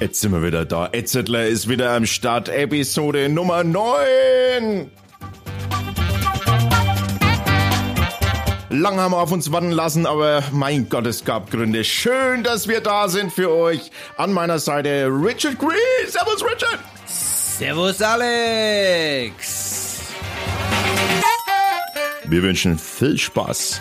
Jetzt sind wir wieder da. Etzettler ist wieder am Start. Episode Nummer 9. Lang haben wir auf uns warten lassen, aber mein Gott, es gab Gründe. Schön, dass wir da sind für euch. An meiner Seite Richard Green. Servus, Richard. Servus, Alex. Wir wünschen viel Spaß.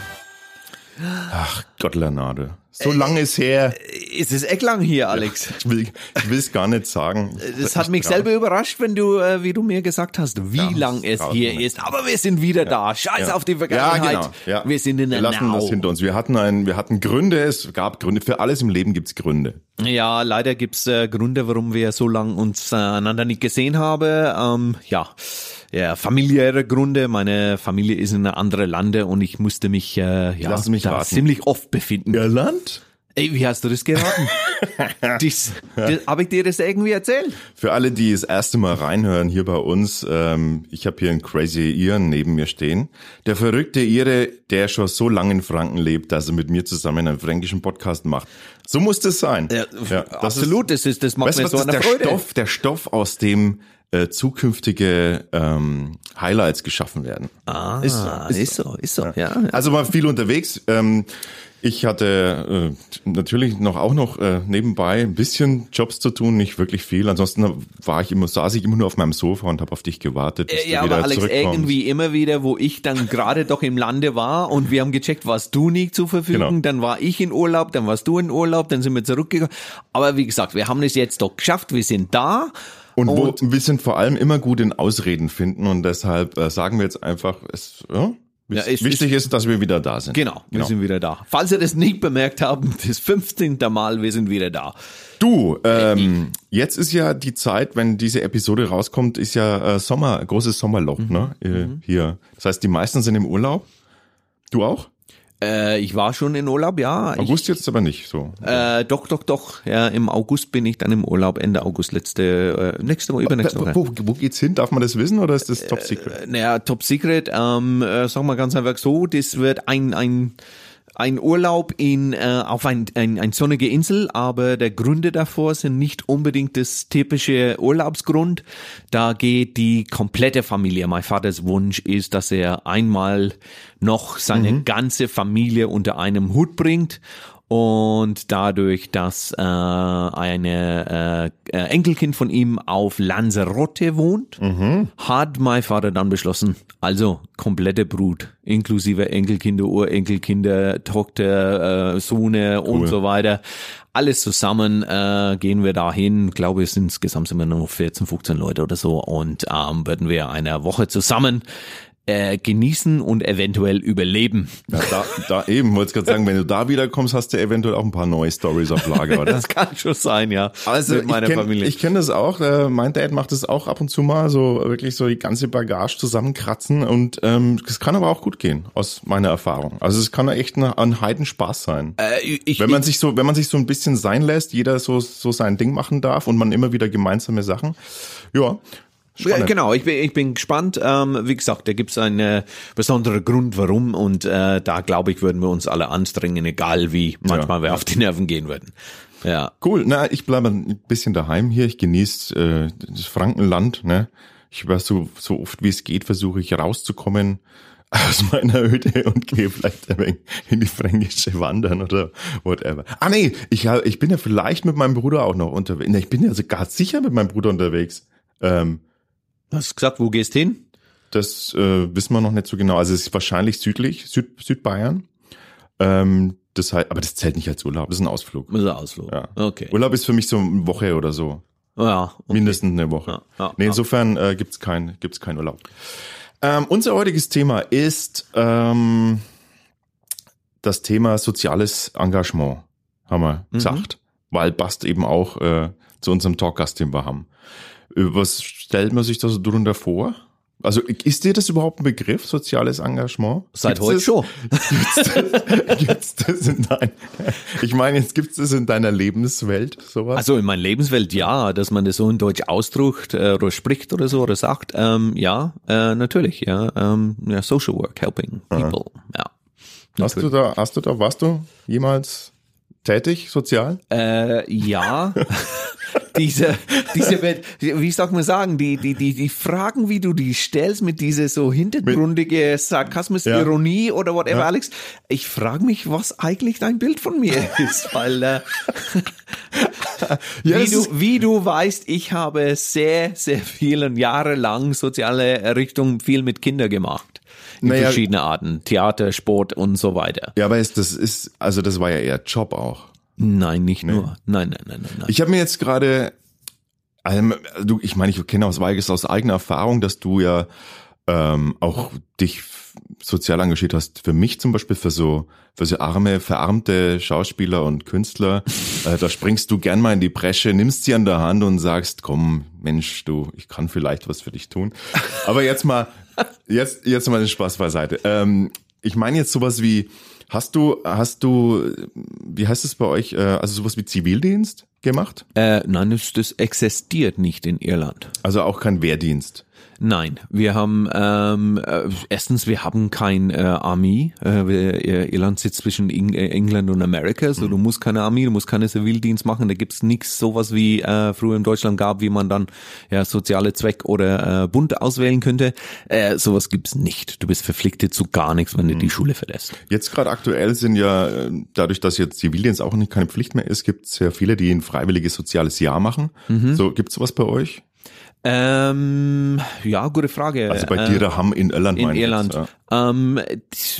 Ach Gott, Leonardo. So lange ist her. Es ist echt lang hier, Alex. Ich will ich will es gar nicht sagen. Es hat mich selber überrascht, wenn du, äh, wie du mir gesagt hast, wie Ja, lang es hier dauert ist. Aber wir sind wieder da. Scheiß Ja. auf die Vergangenheit. Ja, genau. Ja. Wir sind in Wir der lassen Now. das hinter uns. Wir hatten ein, wir hatten Gründe. Es gab Gründe. Für alles im Leben gibt's Gründe. Ja, leider gibt's äh, Gründe, warum wir so lange uns äh, einander nicht gesehen haben. Ähm, ja. Ja, familiäre Gründe. Meine Familie ist in andere Lande und ich musste mich, äh, ja, mich da ziemlich oft befinden. Irland? Ey, wie hast du das geraten? dies, das, hab ich dir das irgendwie erzählt? Für alle, die das erste Mal reinhören hier bei uns, ähm, ich habe hier einen Crazy Iren neben mir stehen. Der verrückte Ire, der schon so lange in Franken lebt, dass er mit mir zusammen einen fränkischen Podcast macht. So muss das sein. das absolut, das ist, das macht Weißt mir so das eine ist der Freude. Stoff, der Stoff, aus dem äh, zukünftige ähm, Highlights geschaffen werden. Ah, Ist ist so, so, ist so, ja. Also war viel unterwegs. Ähm, ich hatte äh, natürlich noch auch noch äh, nebenbei ein bisschen Jobs zu tun, nicht wirklich viel. Ansonsten war ich immer, saß ich immer nur auf meinem Sofa und habe auf dich gewartet, bis Äh, Ja, du wieder aber Alex, irgendwie immer wieder, wo ich dann gerade doch im Lande war und wir haben gecheckt, warst du nicht zur Verfügung, Genau. dann war ich in Urlaub, dann warst du in Urlaub, dann sind wir zurückgegangen. Aber wie gesagt, wir haben es jetzt doch geschafft, wir sind da. Und, wo, wir sind vor allem immer gut in Ausreden finden und deshalb äh, sagen wir jetzt einfach, es, ja, Ja, es wichtig ist, dass wir wieder da sind. Genau, wir sind wieder da. Falls ihr das nicht bemerkt habt, das 15. Mal, wir sind wieder da. Du, ähm, jetzt ist ja die Zeit, wenn diese Episode rauskommt, ist ja äh, Sommer, großes Sommerloch, Mhm. ne? Äh, Hier. Das heißt, die meisten sind im Urlaub. Du auch? Äh, ich war schon in Urlaub, ja. Ich, August jetzt aber nicht so. Äh, doch, doch, doch. Ja, im August bin ich dann im Urlaub, Ende August, letzte, äh, nächste Woche, übernächste Woche. Wo, wo geht's hin? Darf man das wissen oder ist das Top Secret? Naja, Top Secret, ähm, äh, sagen wir ganz einfach so, das wird ein, ein, ein Urlaub in, äh, auf ein, ein, ein sonnige Insel, aber der Gründe davor sind nicht unbedingt das typische Urlaubsgrund. Da geht die komplette Familie. Mein Vaters Wunsch ist, dass er einmal noch seine ganze Familie unter einem Hut bringt und dadurch, dass äh, eine äh, äh, Enkelkind von ihm auf Lanzarote wohnt, hat mein Vater dann beschlossen, also komplette Brut, inklusive Enkelkinder, Urenkelkinder, Tochter, äh, Sohne und so weiter. Alles zusammen äh, gehen wir dahin. Ich glaube, es sind insgesamt wir nur 14, 15 Leute oder so und ähm, werden wir eine Woche zusammen äh, genießen und eventuell überleben. Ja, da, da eben, wollte ich gerade sagen, wenn du da wiederkommst, hast du eventuell auch ein paar neue Stories auf Lager, oder? Das kann schon sein, ja. Also Mit meiner ich kenne Familie. ich kenn das auch. Äh, mein Dad macht das auch ab und zu mal, so wirklich so die ganze Bagage zusammenkratzen und ähm, das kann aber auch gut gehen aus meiner Erfahrung. Also es kann echt ein, ein Heidenspaß sein. Äh, ich, wenn man sich so, wenn man sich so ein bisschen sein lässt, jeder so so sein Ding machen darf und man immer wieder gemeinsame Sachen. Ja, spannend. genau, ich bin, ich bin gespannt. Ähm, wie gesagt, da gibt's einen äh, besonderen Grund, warum. Und äh, da, glaube ich, würden wir uns alle anstrengen, egal wie manchmal wir auf die Nerven gehen würden. Ja. Cool. Na, ich bleibe ein bisschen daheim hier. Ich genieße äh, das Frankenland. Ne? Ich war so so oft wie es geht, versuche ich rauszukommen aus meiner Hütte und gehe vielleicht ein wenig in die fränkische wandern oder whatever. Ah nee, ich, ich bin ja vielleicht mit meinem Bruder auch noch unterwegs. Nee, ich bin ja sogar sicher mit meinem Bruder unterwegs. Ähm, Hast du gesagt, wo gehst hin? das äh, wissen wir noch nicht so genau. Also es ist wahrscheinlich südlich, Süd, Südbayern. Ähm, das heißt, aber das zählt nicht als Urlaub, das ist ein Ausflug. Das ist ein Ausflug. Ja. Okay. Urlaub ist für mich so eine Woche oder so. Ja, okay. Mindestens eine Woche. Ja, ja, nee, insofern äh, gibt's kein, gibt's kein Urlaub. Ähm, unser heutiges Thema ist ähm, das Thema soziales Engagement, haben wir Mhm. gesagt. Weil passt eben auch äh, zu unserem Talkgast, den wir haben. Was stellt man sich da so drunter vor? Also ist dir das überhaupt ein Begriff, soziales Engagement? Seit heute schon. Gibt's das in dein, ich meine, jetzt gibt's das in deiner Lebenswelt, sowas? Also in meiner Lebenswelt ja, dass man das so in Deutsch ausdrückt äh, oder spricht oder so oder sagt, ähm, ja, äh, natürlich, ja, ähm, ja, Social Work, helping people, ja. Hast du da, hast du da, warst du jemals tätig, sozial? Äh, ja. diese, diese, wie soll man sagen, die, die, die, die Fragen, wie du die stellst mit dieser so hintergründige Sarkasmus, ja. Ironie oder whatever, ja. Alex. Ich frage mich, was eigentlich dein Bild von mir ist, weil, äh, ja, wie, du, wie du weißt, ich habe sehr, sehr viele Jahre lang soziale Errichtungen viel mit Kindern gemacht. In naja, verschiedene Arten. Theater, Sport und so weiter. Ja, aber ist, das ist, also das war ja eher Job auch. Nein, nicht nee. nur. Nein, nein, nein, nein. nein. Ich habe mir jetzt gerade, also, du, ich meine, ich kenne aus Weiges aus eigener Erfahrung, dass du ja ähm, auch dich sozial engagiert hast. Für mich zum Beispiel, für so, für so arme, verarmte Schauspieler und Künstler, äh, da springst du gern mal in die Bresche, nimmst sie an der Hand und sagst, komm, Mensch, du, ich kann vielleicht was für dich tun. Aber jetzt mal, jetzt, jetzt mal den Spaß beiseite. Ähm, ich meine jetzt sowas wie, Hast du, hast du, wie heißt es bei euch, äh, also sowas wie Zivildienst gemacht? Äh, nein, das, das existiert nicht in Irland. Also auch kein Wehrdienst. Nein, wir haben ähm, äh, erstens, wir haben kein äh, Armee. Äh, Irland sitzt zwischen Eng äh, England und Amerika, so mhm. du musst keine Armee, du musst keine Zivildienst machen. Da gibt's nichts sowas wie äh, früher in Deutschland gab, wie man dann ja soziale Zweck oder äh, Bund auswählen könnte. Äh, sowas gibt's nicht. Du bist verpflichtet zu gar nichts, wenn du mhm. die Schule verlässt. Jetzt gerade aktuell sind ja äh, dadurch, dass jetzt Zivildienst auch nicht keine Pflicht mehr ist, gibt's ja viele, die ein freiwilliges soziales Jahr machen. Mhm. So gibt's sowas bei euch? Ähm, ja, gute Frage. Also bei dir äh, daheim in Irland. In Irland. Jetzt, ja. ähm,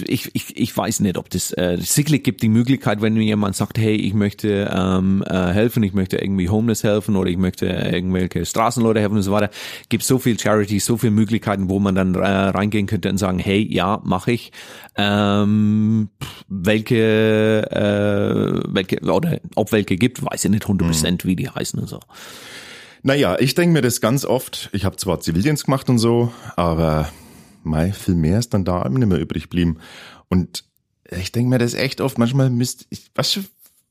ich, ich, ich weiß nicht, ob das äh, sicherlich gibt die Möglichkeit, wenn mir jemand sagt, hey, ich möchte ähm, äh, helfen, ich möchte irgendwie Homeless helfen oder ich möchte irgendwelche Straßenleute helfen und so weiter. Gibt so viel Charity, so viele Möglichkeiten, wo man dann äh, reingehen könnte und sagen, hey, ja, mache ich. Ähm, welche, äh, welche oder ob welche gibt, weiß ich nicht 100% mhm. wie die heißen und so. Naja, ich denke mir das ganz oft. Ich habe zwar Zivildienst gemacht und so, aber mei, viel mehr ist dann da nicht mehr übrig geblieben. Und ich denke mir das echt oft. Manchmal müsst ich, was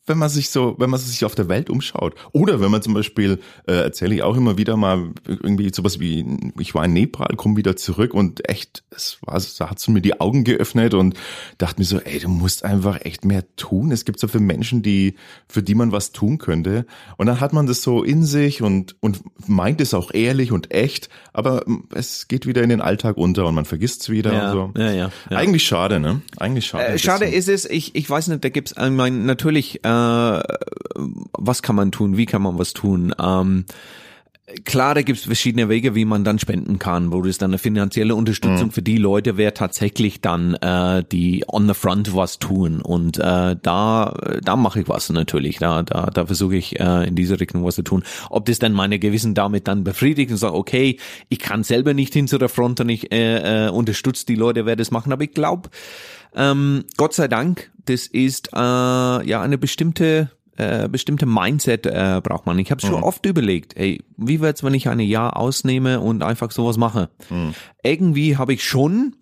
wenn man sich so, wenn man sich auf der Welt umschaut. Oder wenn man zum Beispiel, äh, erzähle ich auch immer wieder mal irgendwie sowas wie, ich war in Nepal, komme wieder zurück und echt, es war, da hat es mir die Augen geöffnet und dachte mir so, ey, du musst einfach echt mehr tun. Es gibt so viele Menschen, die, für die man was tun könnte. Und dann hat man das so in sich und, und meint es auch ehrlich und echt, aber es geht wieder in den Alltag unter und man vergisst es wieder ja, so. Ja, ja, ja. Eigentlich schade, ne? Eigentlich schade. Äh, schade ist es, ich, ich weiß nicht, da gibt's, ich meine, natürlich, äh, äh, was kann man tun, wie kann man was tun. Ähm, Klar, da gibt es verschiedene Wege, wie man dann spenden kann, wo das dann eine finanzielle Unterstützung mhm. für die Leute wäre tatsächlich dann äh, die on the front was tun und äh, da da mache ich was natürlich, da da da versuche ich äh, in diese Richtung was zu tun. Ob das dann meine Gewissen damit dann befriedigt und sagt, okay, ich kann selber nicht hin zu der Front und ich äh, äh, unterstütze die Leute, wer das machen, aber ich glaube, ähm, Gott sei Dank, das ist äh, ja eine bestimmte äh, bestimmte Mindset äh, braucht man. Ich habe schon mhm. oft überlegt, ey, wie wird's, wenn ich ein Jahr ausnehme und einfach sowas mache? Mhm. Irgendwie habe ich schon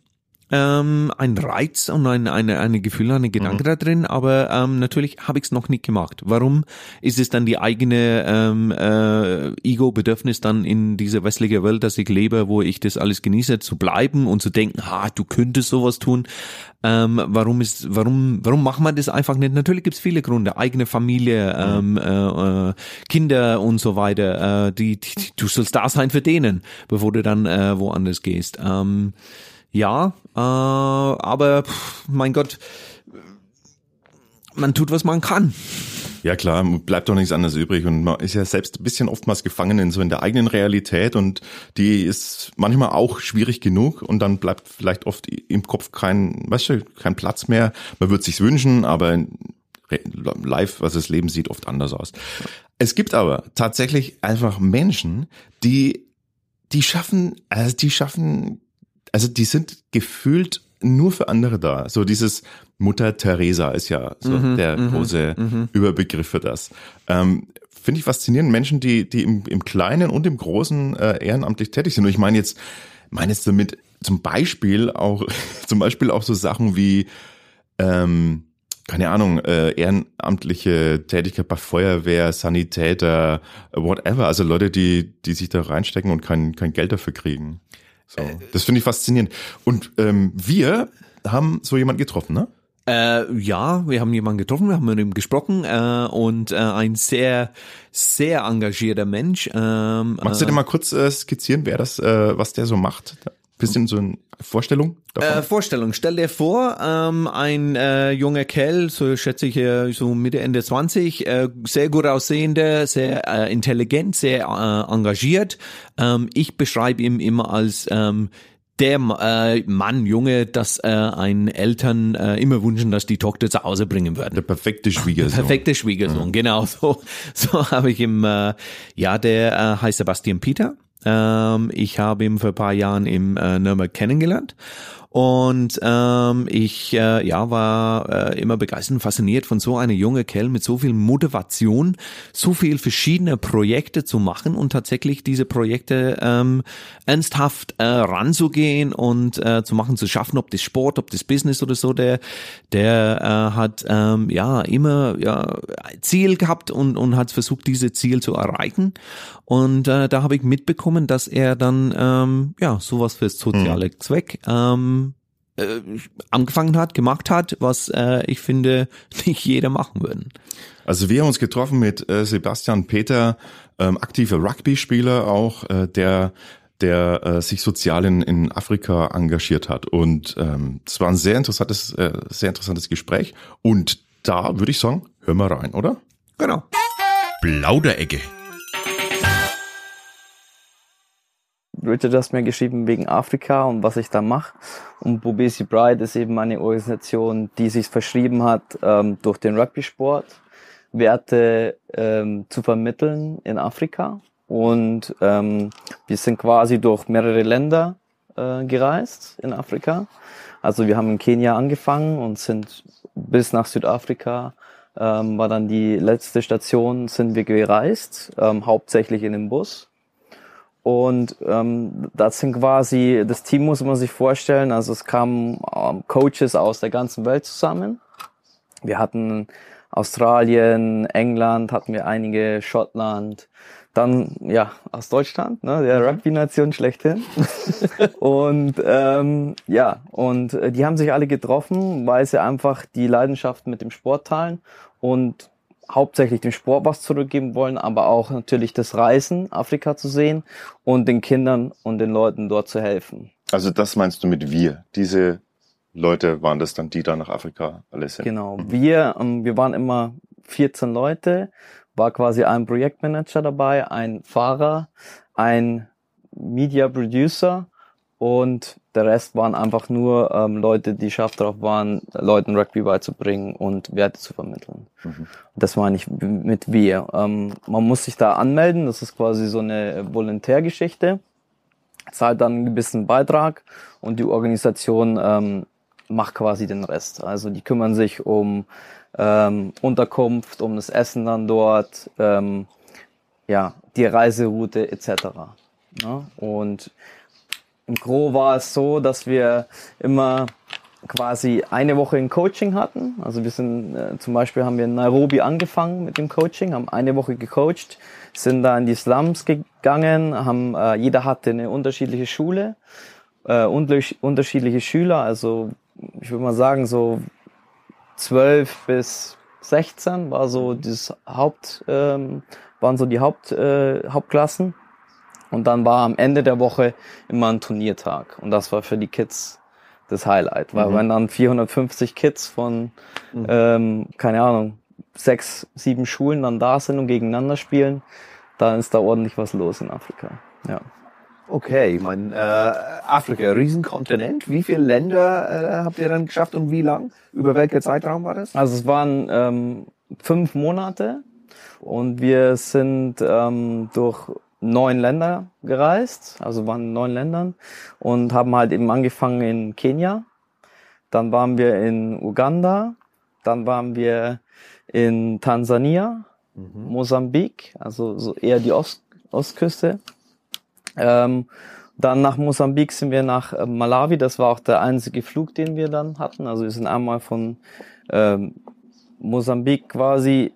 ähm, ein Reiz und ein eine, eine Gefühl, eine Gedanke mhm. da drin, aber ähm, natürlich habe ich es noch nicht gemacht. Warum ist es dann die eigene ähm, äh, Ego-Bedürfnis dann in dieser westlichen Welt, dass ich lebe, wo ich das alles genieße, zu bleiben und zu denken, ha, du könntest sowas tun. Ähm, warum ist, warum, warum macht man das einfach nicht? Natürlich gibt's viele Gründe, eigene Familie, ähm, äh, äh, Kinder und so weiter. Äh, die, die, du sollst da sein für denen, bevor du dann äh, woanders gehst. Ähm, ja, äh, aber pff, mein Gott, man tut, was man kann. Ja klar, bleibt doch nichts anderes übrig und man ist ja selbst ein bisschen oftmals gefangen in so in der eigenen Realität und die ist manchmal auch schwierig genug und dann bleibt vielleicht oft im Kopf kein, weißt du, kein Platz mehr. Man würde sich's wünschen, aber live, was das Leben sieht, oft anders aus. Es gibt aber tatsächlich einfach Menschen, die die schaffen, also die schaffen also die sind gefühlt nur für andere da. So dieses Mutter Teresa ist ja so mhm, der mhm, große mhm. Überbegriff für das. Ähm, Finde ich faszinierend, Menschen, die, die im, im Kleinen und im Großen äh, ehrenamtlich tätig sind. Und ich meine jetzt, meine jetzt damit zum Beispiel auch, zum Beispiel auch so Sachen wie, ähm, keine Ahnung, äh, ehrenamtliche Tätigkeit bei Feuerwehr, Sanitäter, whatever. Also Leute, die, die sich da reinstecken und kein, kein Geld dafür kriegen. So, das finde ich faszinierend. Und ähm, wir haben so jemand getroffen, ne? Äh, ja, wir haben jemanden getroffen, wir haben mit ihm gesprochen äh, und äh, ein sehr, sehr engagierter Mensch. Ähm, Magst du dir mal kurz äh, skizzieren, wer das, äh, was der so macht? Bisschen so eine Vorstellung davon? Äh, Vorstellung. Stell dir vor, ähm, ein äh, junger Kerl, so schätze ich äh, so Mitte, Ende 20, äh, sehr gut aussehender, sehr äh, intelligent, sehr äh, engagiert. Ähm, ich beschreibe ihn immer als ähm, der äh, Mann, Junge, dass äh, ein Eltern äh, immer wünschen, dass die Tochter zu Hause bringen würden. Der perfekte Schwiegersohn. Perfekte Schwiegersohn, mhm. genau so. So habe ich ihm, äh, ja, der äh, heißt Sebastian Peter. Ähm, ich habe ihn vor ein paar Jahren im äh, Nürnberg kennengelernt und ähm, ich äh, ja war äh, immer begeistert und fasziniert von so einer junge Kerl mit so viel Motivation, so viel verschiedene Projekte zu machen und tatsächlich diese Projekte ähm, ernsthaft äh, ranzugehen und äh, zu machen, zu schaffen, ob das Sport, ob das Business oder so, der der äh, hat ähm, ja immer ja Ziel gehabt und und hat versucht, diese Ziel zu erreichen und äh, da habe ich mitbekommen, dass er dann ähm, ja sowas fürs soziale mhm. Zweck ähm, äh, angefangen hat, gemacht hat, was äh, ich finde nicht jeder machen würde. Also wir haben uns getroffen mit äh, Sebastian Peter, ähm, aktiver Rugby-Spieler auch, äh, der der äh, sich sozial in, in Afrika engagiert hat. Und ähm, das war ein sehr interessantes, äh, sehr interessantes Gespräch. Und da würde ich sagen, hör mal rein, oder? Genau. Plauderecke. Richard hat mir geschrieben wegen Afrika und was ich da mache. Und Bobesi Bride ist eben eine Organisation, die sich verschrieben hat, ähm, durch den Rugby-Sport Werte ähm, zu vermitteln in Afrika. Und ähm, wir sind quasi durch mehrere Länder äh, gereist in Afrika. Also wir haben in Kenia angefangen und sind bis nach Südafrika ähm, war dann die letzte Station, sind wir gereist, ähm, hauptsächlich in dem Bus. Und ähm, das sind quasi, das Team muss man sich vorstellen, also es kamen ähm, Coaches aus der ganzen Welt zusammen. Wir hatten Australien, England, hatten wir einige, Schottland, dann ja aus Deutschland, ne, der mhm. Rugby-Nation schlechthin. und ähm, ja, und äh, die haben sich alle getroffen, weil sie einfach die Leidenschaft mit dem Sport teilen und hauptsächlich dem Sport was zurückgeben wollen, aber auch natürlich das Reisen, Afrika zu sehen und den Kindern und den Leuten dort zu helfen. Also das meinst du mit wir? Diese Leute waren das dann, die da nach Afrika alles sind? Genau. Mhm. Wir, ähm, wir waren immer 14 Leute, war quasi ein Projektmanager dabei, ein Fahrer, ein Media Producer und der Rest waren einfach nur ähm, Leute, die scharf darauf waren, Leuten Rugby beizubringen und Werte zu vermitteln. Mhm. Das meine ich mit wir. Ähm, man muss sich da anmelden, das ist quasi so eine Volontärgeschichte, zahlt dann einen gewissen Beitrag und die Organisation ähm, macht quasi den Rest. Also die kümmern sich um ähm, Unterkunft, um das Essen dann dort, ähm, ja, die Reiseroute etc. Ja? Und im Gro war es so, dass wir immer quasi eine Woche in Coaching hatten. Also wir sind äh, zum Beispiel haben wir in Nairobi angefangen mit dem Coaching, haben eine Woche gecoacht, sind da in die Slums gegangen, haben äh, jeder hatte eine unterschiedliche Schule, äh, unterschiedliche Schüler. Also ich würde mal sagen so zwölf bis 16 war so das Haupt ähm, waren so die Haupt äh, Hauptklassen. Und dann war am Ende der Woche immer ein Turniertag. Und das war für die Kids das Highlight. Weil mhm. wenn dann 450 Kids von, mhm. ähm, keine Ahnung, sechs, sieben Schulen dann da sind und gegeneinander spielen, dann ist da ordentlich was los in Afrika. Ja. Okay, mein äh, Afrika, Riesenkontinent. Wie viele Länder äh, habt ihr dann geschafft und wie lang? Über welcher Zeitraum war das? Also es waren ähm, fünf Monate und wir sind ähm, durch neun Länder gereist, also waren in neun Ländern und haben halt eben angefangen in Kenia. Dann waren wir in Uganda, dann waren wir in Tansania, mhm. Mosambik, also so eher die Ost Ostküste. Ähm, dann nach Mosambik sind wir nach äh, Malawi, das war auch der einzige Flug, den wir dann hatten. Also wir sind einmal von ähm, Mosambik quasi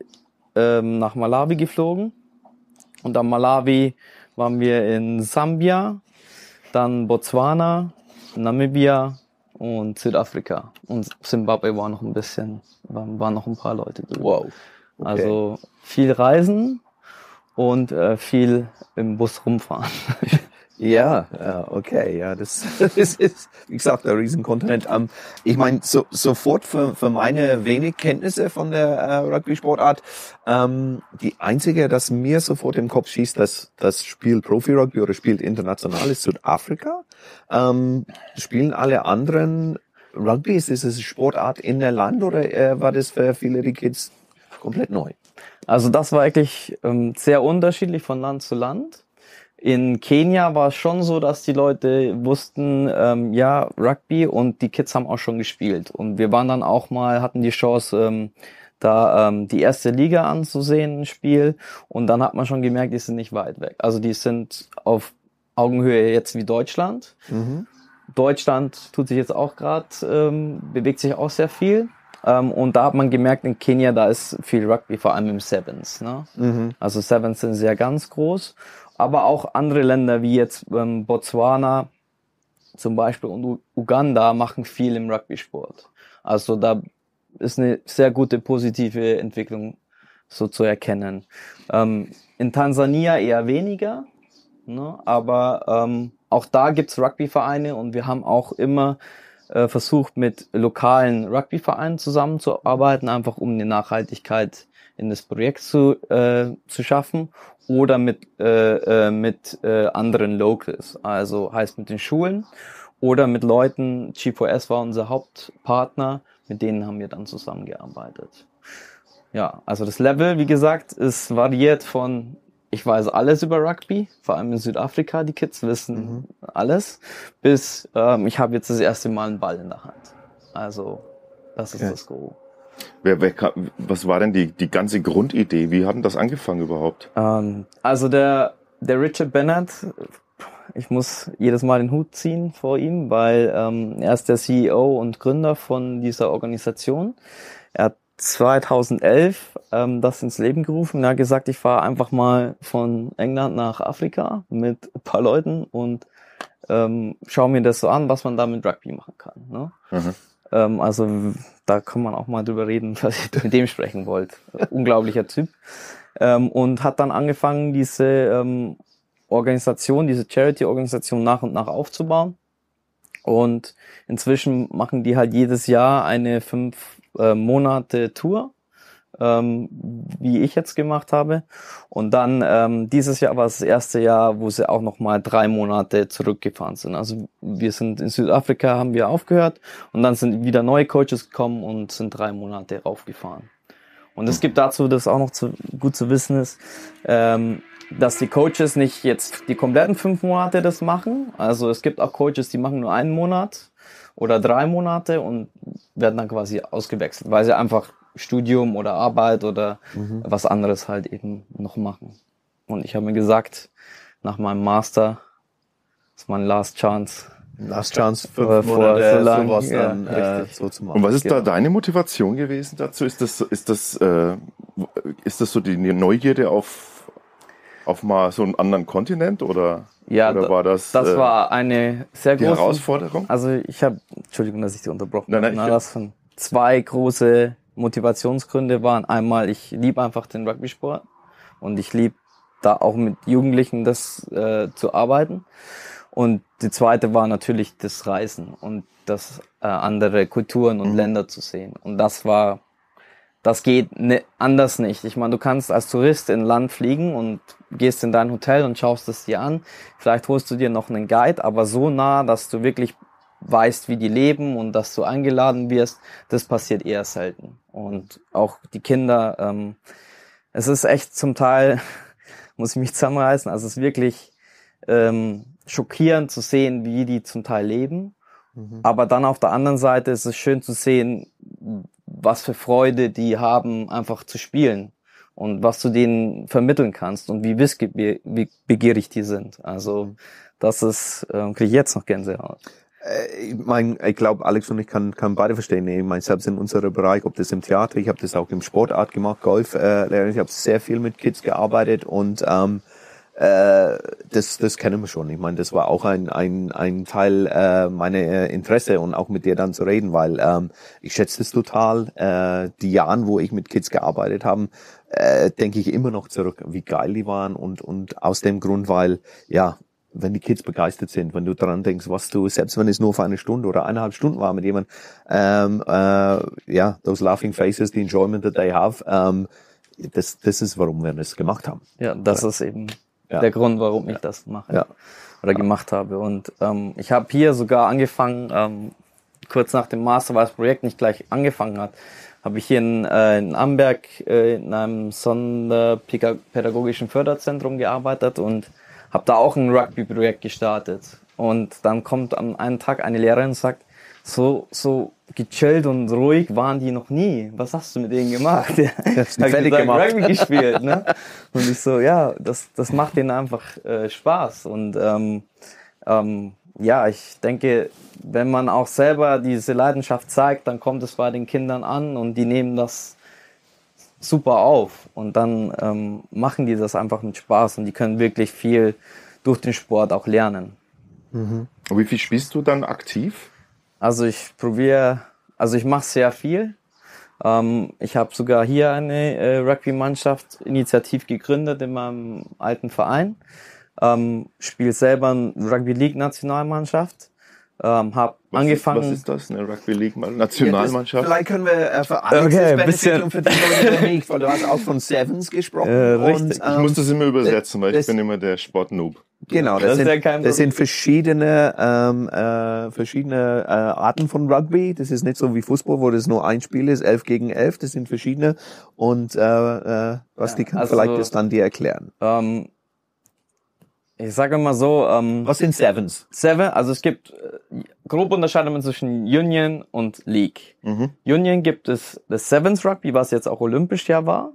ähm, nach Malawi geflogen und dann Malawi waren wir in Sambia, dann Botswana, Namibia und Südafrika. Und Zimbabwe war noch ein bisschen, waren, waren noch ein paar Leute drin. Wow. Okay. Also viel Reisen und äh, viel im Bus rumfahren. Ja, okay, ja, das, das ist, wie gesagt, ein Riesenkontinent. Ähm, ich meine, so, sofort für, für meine wenig Kenntnisse von der äh, Rugby-Sportart, ähm, die einzige, das mir sofort im Kopf schießt, dass das spielt Profi-Rugby oder spielt international ist Südafrika. Ähm, spielen alle anderen Rugby? Ist das eine Sportart in der Land oder äh, war das für viele die Kids komplett neu? Also das war eigentlich sehr unterschiedlich von Land zu Land. In Kenia war es schon so, dass die Leute wussten, ähm, ja, Rugby und die Kids haben auch schon gespielt. Und wir waren dann auch mal, hatten die Chance, ähm, da ähm, die erste Liga anzusehen, ein Spiel. Und dann hat man schon gemerkt, die sind nicht weit weg. Also die sind auf Augenhöhe jetzt wie Deutschland. Mhm. Deutschland tut sich jetzt auch gerade, ähm, bewegt sich auch sehr viel. Ähm, und da hat man gemerkt, in Kenia, da ist viel Rugby, vor allem im Sevens. Ne? Mhm. Also Sevens sind sehr ganz groß aber auch andere Länder wie jetzt ähm, Botswana zum Beispiel und U Uganda machen viel im Rugby-Sport. Also da ist eine sehr gute positive Entwicklung so zu erkennen. Ähm, in Tansania eher weniger, ne? aber ähm, auch da gibt's Rugby-Vereine und wir haben auch immer äh, versucht, mit lokalen Rugby-Vereinen zusammenzuarbeiten, einfach um eine Nachhaltigkeit in das Projekt zu, äh, zu schaffen oder mit, äh, äh, mit äh, anderen Locals, also heißt mit den Schulen oder mit Leuten, G4S war unser Hauptpartner, mit denen haben wir dann zusammengearbeitet. Ja, also das Level, wie gesagt, ist variiert von ich weiß alles über Rugby, vor allem in Südafrika, die Kids wissen mhm. alles, bis ähm, ich habe jetzt das erste Mal einen Ball in der Hand. Also das ist okay. das Go. Wer, wer, was war denn die, die ganze Grundidee? Wie hat denn das angefangen überhaupt? Ähm, also der, der Richard Bennett, ich muss jedes Mal den Hut ziehen vor ihm, weil ähm, er ist der CEO und Gründer von dieser Organisation. Er hat 2011 ähm, das ins Leben gerufen. Er hat gesagt, ich fahre einfach mal von England nach Afrika mit ein paar Leuten und ähm, schaue mir das so an, was man da mit Rugby machen kann. Ne? Mhm. Ähm, also da kann man auch mal drüber reden, was ihr mit dem sprechen wollt. Unglaublicher Typ. Ähm, und hat dann angefangen, diese ähm, Organisation, diese Charity-Organisation nach und nach aufzubauen. Und inzwischen machen die halt jedes Jahr eine fünf äh, Monate Tour ähm, wie ich jetzt gemacht habe. Und dann ähm, dieses Jahr war das erste Jahr, wo sie auch noch mal drei Monate zurückgefahren sind. Also wir sind in Südafrika, haben wir aufgehört und dann sind wieder neue Coaches gekommen und sind drei Monate raufgefahren. Und es gibt dazu, das auch noch zu, gut zu wissen ist, ähm, dass die Coaches nicht jetzt die kompletten fünf Monate das machen. Also es gibt auch Coaches, die machen nur einen Monat oder drei Monate und werden dann quasi ausgewechselt, weil sie einfach Studium oder Arbeit oder mhm. was anderes halt eben noch machen. Und ich habe mir gesagt, nach meinem Master ist mein Last Chance. Last Chance fünf vor, Monate, so lang, sowas ja, dann äh, so zu machen. Und was ist genau. da deine Motivation gewesen dazu? Ist das, ist das, äh, ist das so die Neugierde auf, auf mal so einen anderen Kontinent oder? Ja, oder war das, das äh, war eine sehr große Herausforderung. Also ich habe, Entschuldigung, dass ich Sie unterbrochen habe. Nein, nein, Na, das von zwei große Motivationsgründe waren einmal, ich liebe einfach den Rugby-Sport und ich liebe da auch mit Jugendlichen das äh, zu arbeiten. Und die zweite war natürlich das Reisen und das äh, andere Kulturen und mhm. Länder zu sehen. Und das war, das geht ne, anders nicht. Ich meine, du kannst als Tourist in ein Land fliegen und gehst in dein Hotel und schaust es dir an. Vielleicht holst du dir noch einen Guide, aber so nah, dass du wirklich weißt, wie die leben und dass du eingeladen wirst, das passiert eher selten. Und auch die Kinder, ähm, es ist echt zum Teil, muss ich mich zusammenreißen, also es ist wirklich ähm, schockierend zu sehen, wie die zum Teil leben. Mhm. Aber dann auf der anderen Seite ist es schön zu sehen, was für Freude die haben, einfach zu spielen und was du denen vermitteln kannst und wie wissbegierig die sind. Also mhm. das ist, äh, kriege ich jetzt noch Gänsehaut. Äh, ich mein, ich glaube, Alex und ich kann, kann beide verstehen. Ich meine, selbst in unserem Bereich, ob das im Theater, ich habe das auch im Sportart gemacht, Golf, äh, ich habe sehr viel mit Kids gearbeitet und ähm, äh, das, das kennen wir schon. Ich meine, das war auch ein, ein, ein Teil äh, meiner äh, Interesse und auch mit dir dann zu reden, weil ähm, ich schätze das total. Äh, die Jahren, wo ich mit Kids gearbeitet habe, äh, denke ich immer noch zurück, wie geil die waren und, und aus dem Grund, weil, ja, wenn die Kids begeistert sind, wenn du daran denkst, was du, selbst wenn es nur für eine Stunde oder eineinhalb Stunden war mit jemandem, ähm, äh, ja, those laughing faces, the enjoyment that they have, ähm, das, das ist, warum wir das gemacht haben. Ja, das ist eben Ja. der Grund, warum ich das mache Ja. oder gemacht habe. Und ähm, ich habe hier sogar angefangen, ähm, kurz nach dem Master, weil das Projekt nicht gleich angefangen hat, habe ich hier in, äh, in Amberg äh, in einem sonderpädagogischen Förderzentrum gearbeitet und habe da auch ein Rugby-Projekt gestartet. Und dann kommt am einen Tag eine Lehrerin und sagt, so, so gechillt und ruhig waren die noch nie. Was hast du mit denen gemacht? Ja, Hast du Hab fertig gesagt, gemacht. Rugby gespielt, ne? Und ich so, ja, das, das macht denen einfach äh, Spaß. Und ähm, ähm, ja, ich denke, wenn man auch selber diese Leidenschaft zeigt, dann kommt es bei den Kindern an und die nehmen das super auf. Und dann ähm, machen die das einfach mit Spaß und die können wirklich viel durch den Sport auch lernen. Und wie viel spielst du dann aktiv? Also ich probiere, also ich mache sehr viel. Ähm, ich habe sogar hier eine äh, Rugby-Mannschaft initiativ gegründet in meinem alten Verein. Ähm, Spiele selber eine Rugby League Nationalmannschaft. Ähm, habe Was angefangen. Ist, was ist das? Eine Rugby League Nationalmannschaft? Vielleicht können wir äh, für Alex Okay, das bisschen- Benefit und für die Leute nicht, weil du hast auch von Sevens gesprochen. Äh, richtig. Und, ich ähm, muss das immer übersetzen, weil ich das- bin immer der Sportnoob. Genau, Das das, ist sind, ja kein das sind verschiedene, ähm, äh, verschiedene äh, Arten von Rugby. Das ist nicht so wie Fußball, wo das nur ein Spiel ist, elf gegen elf. Das sind verschiedene. Und äh, äh, was die kann also- vielleicht das dann dir erklären. Ähm, ich sage mal so, ähm, Was sind Sevens? Seven, also es gibt äh, grob unterscheidet man zwischen Union und League. Mhm. Union gibt es das Sevens Rugby, was jetzt auch olympisch ja war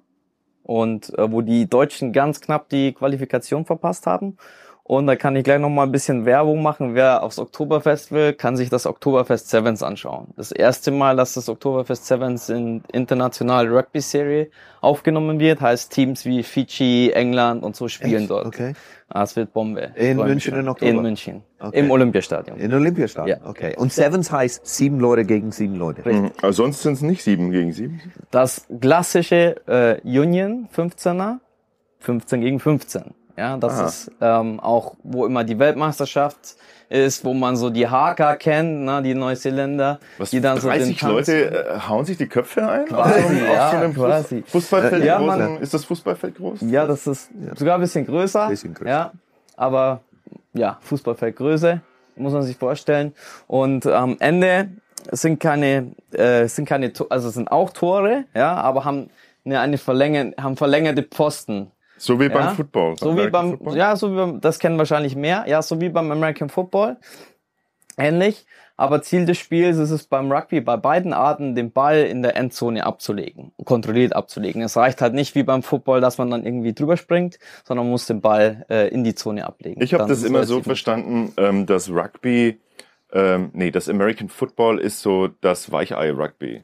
und äh, wo die Deutschen ganz knapp die Qualifikation verpasst haben. Und da kann ich gleich noch mal ein bisschen Werbung machen. Wer aufs Oktoberfest will, kann sich das Oktoberfest Sevens anschauen. Das erste Mal, dass das Oktoberfest Sevens in internationale Rugby Serie aufgenommen wird, heißt Teams wie Fiji, England und so spielen Echt? dort. Okay. Ah, es wird Bombe. In München im Oktober? In München. Okay. Im Olympiastadion. In Olympiastadion. Ja. Okay. Und Sevens heißt sieben Leute gegen sieben Leute. Mhm. Aber sonst sind es nicht sieben gegen sieben. Das klassische äh, Union 15er, 15 gegen 15. Ja, das Ah. ist ähm, auch, wo immer die Weltmeisterschaft ist, wo man so die Haka kennt, ne, die Neuseeländer, Was, die dann so den 30 Leute äh, hauen sich die Köpfe ein? Quasi, Auf so einem- ja, auf so quasi. Fußballfeld Ja, groß? man- Ist das Fußballfeld groß? Ja, das ist sogar ein bisschen größer. Bisschen größer. Ja, aber ja, Fußballfeldgröße muss man sich vorstellen. Und am Ende sind keine, äh, sind keine, also sind auch Tore, ja, aber haben eine, eine verlängern, haben verlängerte Posten. So wie beim Ja, Football. So wie American beim, Football? ja, so wie beim, das kennen wahrscheinlich mehr, ja, so wie beim American Football. Ähnlich. Aber Ziel des Spiels ist es beim Rugby bei beiden Arten, den Ball in der Endzone abzulegen, kontrolliert abzulegen. Es reicht halt nicht wie beim Football, dass man dann irgendwie drüber springt, sondern man muss den Ball äh, in die Zone ablegen. Ich habe das immer so verstanden, ähm, dass Rugby, ähm, nee, das American Football ist so das Weichei-Rugby.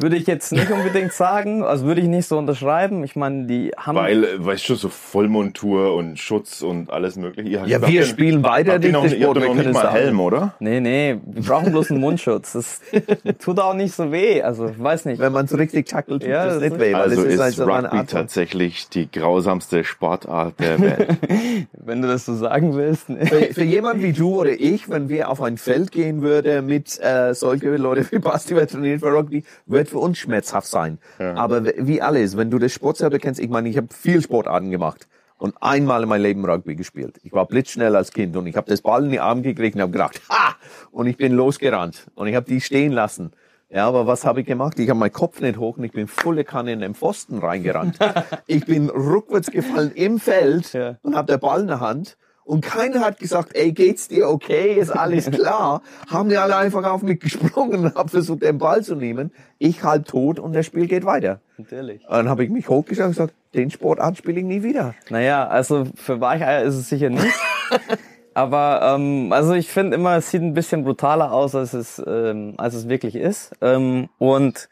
Würde ich jetzt nicht unbedingt sagen, also würde ich nicht so unterschreiben. Ich meine, die haben Weil, äh, weißt du, so Vollmontur und Schutz und alles mögliche. Ja, wir spielen weiter habt den noch, ihr habt wir noch nicht mal. Helm, oder? Nee, nee, wir brauchen bloß einen Mundschutz. Das tut auch nicht so weh. Also, ich weiß nicht. Wenn man so richtig tackelt, tut Ja, das nicht ist- weh, Also es ist ist halt Rugby tatsächlich die grausamste Sportart der Welt. Wenn du das so sagen willst. ne? für, für jemand wie du oder ich, wenn wir auf ein Feld gehen würde mit äh, solche Leute wie Basti, wer trainiert für Rugby, wird für uns schmerzhaft sein. Aber w- wie alles, wenn du das Sport selber kennst, ich meine, ich habe viel Sportarten gemacht und einmal in meinem Leben Rugby gespielt. Ich war blitzschnell als Kind und ich habe das Ball in die Arme gekriegt und habe gedacht, ha! Und ich bin losgerannt und ich habe die stehen lassen. Ja, aber was habe ich gemacht? Ich habe meinen Kopf nicht hoch und ich bin volle Kanne in den Pfosten reingerannt. ich bin rückwärts gefallen im Feld Ja. und habe der Ball in der Hand. Und keiner hat gesagt, ey, geht's dir okay, ist alles klar. Haben die alle einfach auf mich gesprungen und haben versucht, den Ball zu nehmen. Ich halb tot und das Spiel geht weiter. Natürlich. Und dann habe ich mich hochgeschaut und gesagt, den Sportart spiele ich nie wieder. Naja, also für Weicheier ist es sicher nicht. Aber ähm, also ich finde immer, es sieht ein bisschen brutaler aus, als es, ähm, als es wirklich ist. Ähm, und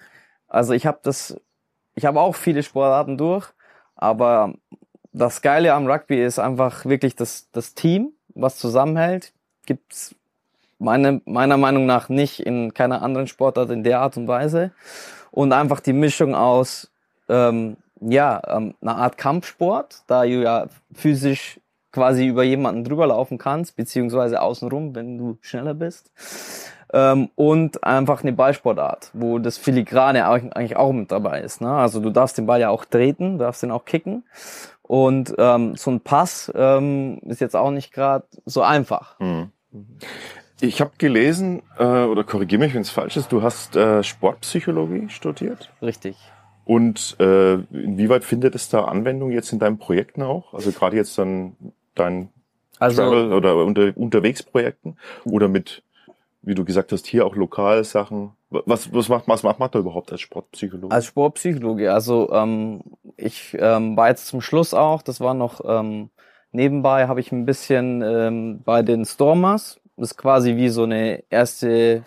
also ich habe das, ich habe auch viele Sportarten durch, aber das Geile am Rugby ist einfach wirklich das, das Team, was zusammenhält. Gibt's meine, meiner Meinung nach nicht in keiner anderen Sportart in der Art und Weise. Und einfach die Mischung aus, ähm, ja, ähm, einer Art Kampfsport, da du ja physisch quasi über jemanden drüber laufen kannst, beziehungsweise außenrum, wenn du schneller bist. Ähm, und einfach eine Ballsportart, wo das Filigrane eigentlich auch mit dabei ist. Ne? Also du darfst den Ball ja auch treten, darfst den auch kicken. Und ähm, so ein Pass ähm, ist jetzt auch nicht gerade so einfach. Mhm. Ich habe gelesen, äh, oder korrigiere mich, wenn es falsch ist, du hast äh, Sportpsychologie studiert. Richtig. Und äh, inwieweit findet es da Anwendung jetzt in deinen Projekten auch? Also gerade jetzt dann dein Also Travel- oder unter, Unterwegsprojekten oder mit, wie du gesagt hast, hier auch Lokalsachen. Was, was macht, was macht man da überhaupt als Sportpsychologe? Als Sportpsychologe, also ähm, ich ähm, war jetzt zum Schluss auch, das war noch ähm, nebenbei, habe ich ein bisschen ähm, bei den Stormers, das ist quasi wie so eine erste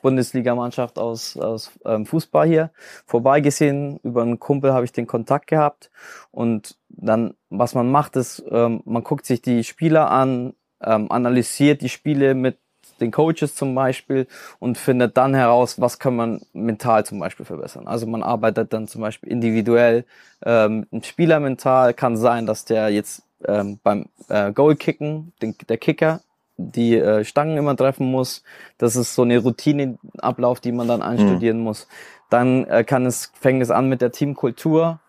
Bundesligamannschaft aus, aus ähm, Fußball hier, vorbeigesehen. Über einen Kumpel habe ich den Kontakt gehabt und dann, was man macht, ist, ähm, man guckt sich die Spieler an, ähm, analysiert die Spiele mit den Coaches zum Beispiel und findet dann heraus, was kann man mental zum Beispiel verbessern. Also man arbeitet dann zum Beispiel individuell ähm, ein Spieler mental. Kann sein, dass der jetzt ähm, beim äh, Goal-Kicken, den, der Kicker, die äh, Stangen immer treffen muss. Das ist so eine Routineablauf, die man dann einstudieren muss. Dann äh, kann es, fängt es an mit der Teamkultur.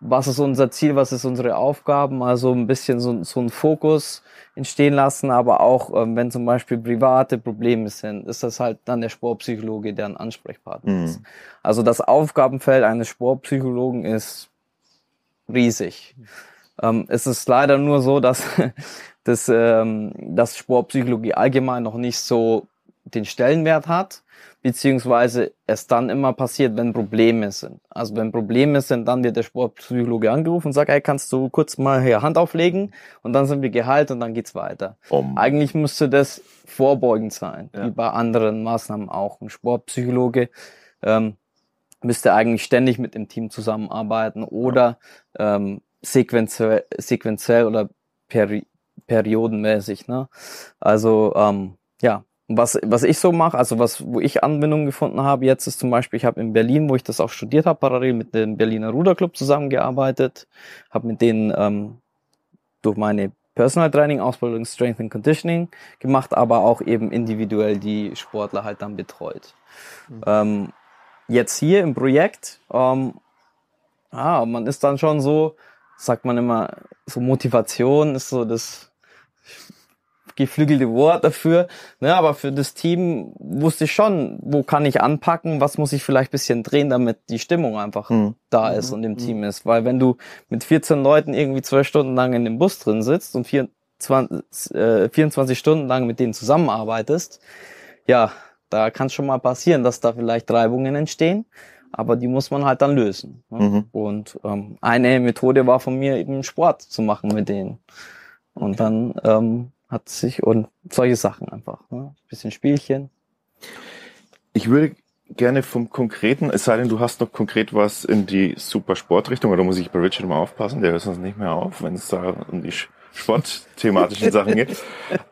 Was ist unser Ziel? Was ist unsere Aufgaben? Also ein bisschen so, so ein Fokus entstehen lassen, aber auch ähm, wenn zum Beispiel private Probleme sind, ist das halt dann der Sportpsychologe, der ein Ansprechpartner Mhm. ist. Also das Aufgabenfeld eines Sportpsychologen ist riesig. Ähm, es ist leider nur so, dass, dass, ähm, dass Sportpsychologie allgemein noch nicht so den Stellenwert hat, beziehungsweise es dann immer passiert, wenn Probleme sind. Also wenn Probleme sind, dann wird der Sportpsychologe angerufen und sagt, hey, kannst du kurz mal hier Hand auflegen und dann sind wir geheilt und dann geht's weiter. Um, Eigentlich müsste das vorbeugend sein, Ja. wie bei anderen Maßnahmen auch. Ein Sportpsychologe ähm, müsste eigentlich ständig mit dem Team zusammenarbeiten oder ähm, sequenziell, sequenziell oder peri periodenmäßig. Ne? Also ähm, ja, was, was ich so mache, also was, wo ich Anwendung gefunden habe jetzt ist zum Beispiel, ich habe in Berlin, wo ich das auch studiert habe, parallel mit dem Berliner Ruderclub zusammengearbeitet, habe mit denen ähm, durch meine Personal Training, Ausbildung, Strength and Conditioning gemacht, aber auch eben individuell die Sportler halt dann betreut. Ähm, jetzt hier im Projekt, ähm, ah, man ist dann schon so, sagt man immer, so Motivation ist so das geflügelte Wort dafür. Ne, aber für das Team wusste ich schon, wo kann ich anpacken, was muss ich vielleicht bisschen drehen, damit die Stimmung einfach Mhm. da ist und im Team ist. Weil wenn du mit 14 Leuten irgendwie zwölf Stunden lang in dem Bus drin sitzt und 24, äh, 24 Stunden lang mit denen zusammenarbeitest, ja, da kann es schon mal passieren, dass da vielleicht Reibungen entstehen, aber die muss man halt dann lösen. Ne? Mhm. Und ähm, eine Methode war von mir eben Sport zu machen mit denen. Und dann ähm, hat sich und solche Sachen einfach, ne? bisschen Spielchen. ich würde gerne vom Konkreten, es sei denn, du hast noch konkret was in die Supersportrichtung, oder muss ich bei Richard mal aufpassen, der hört sonst nicht mehr auf, wenn es da um die sportthematischen Sachen geht.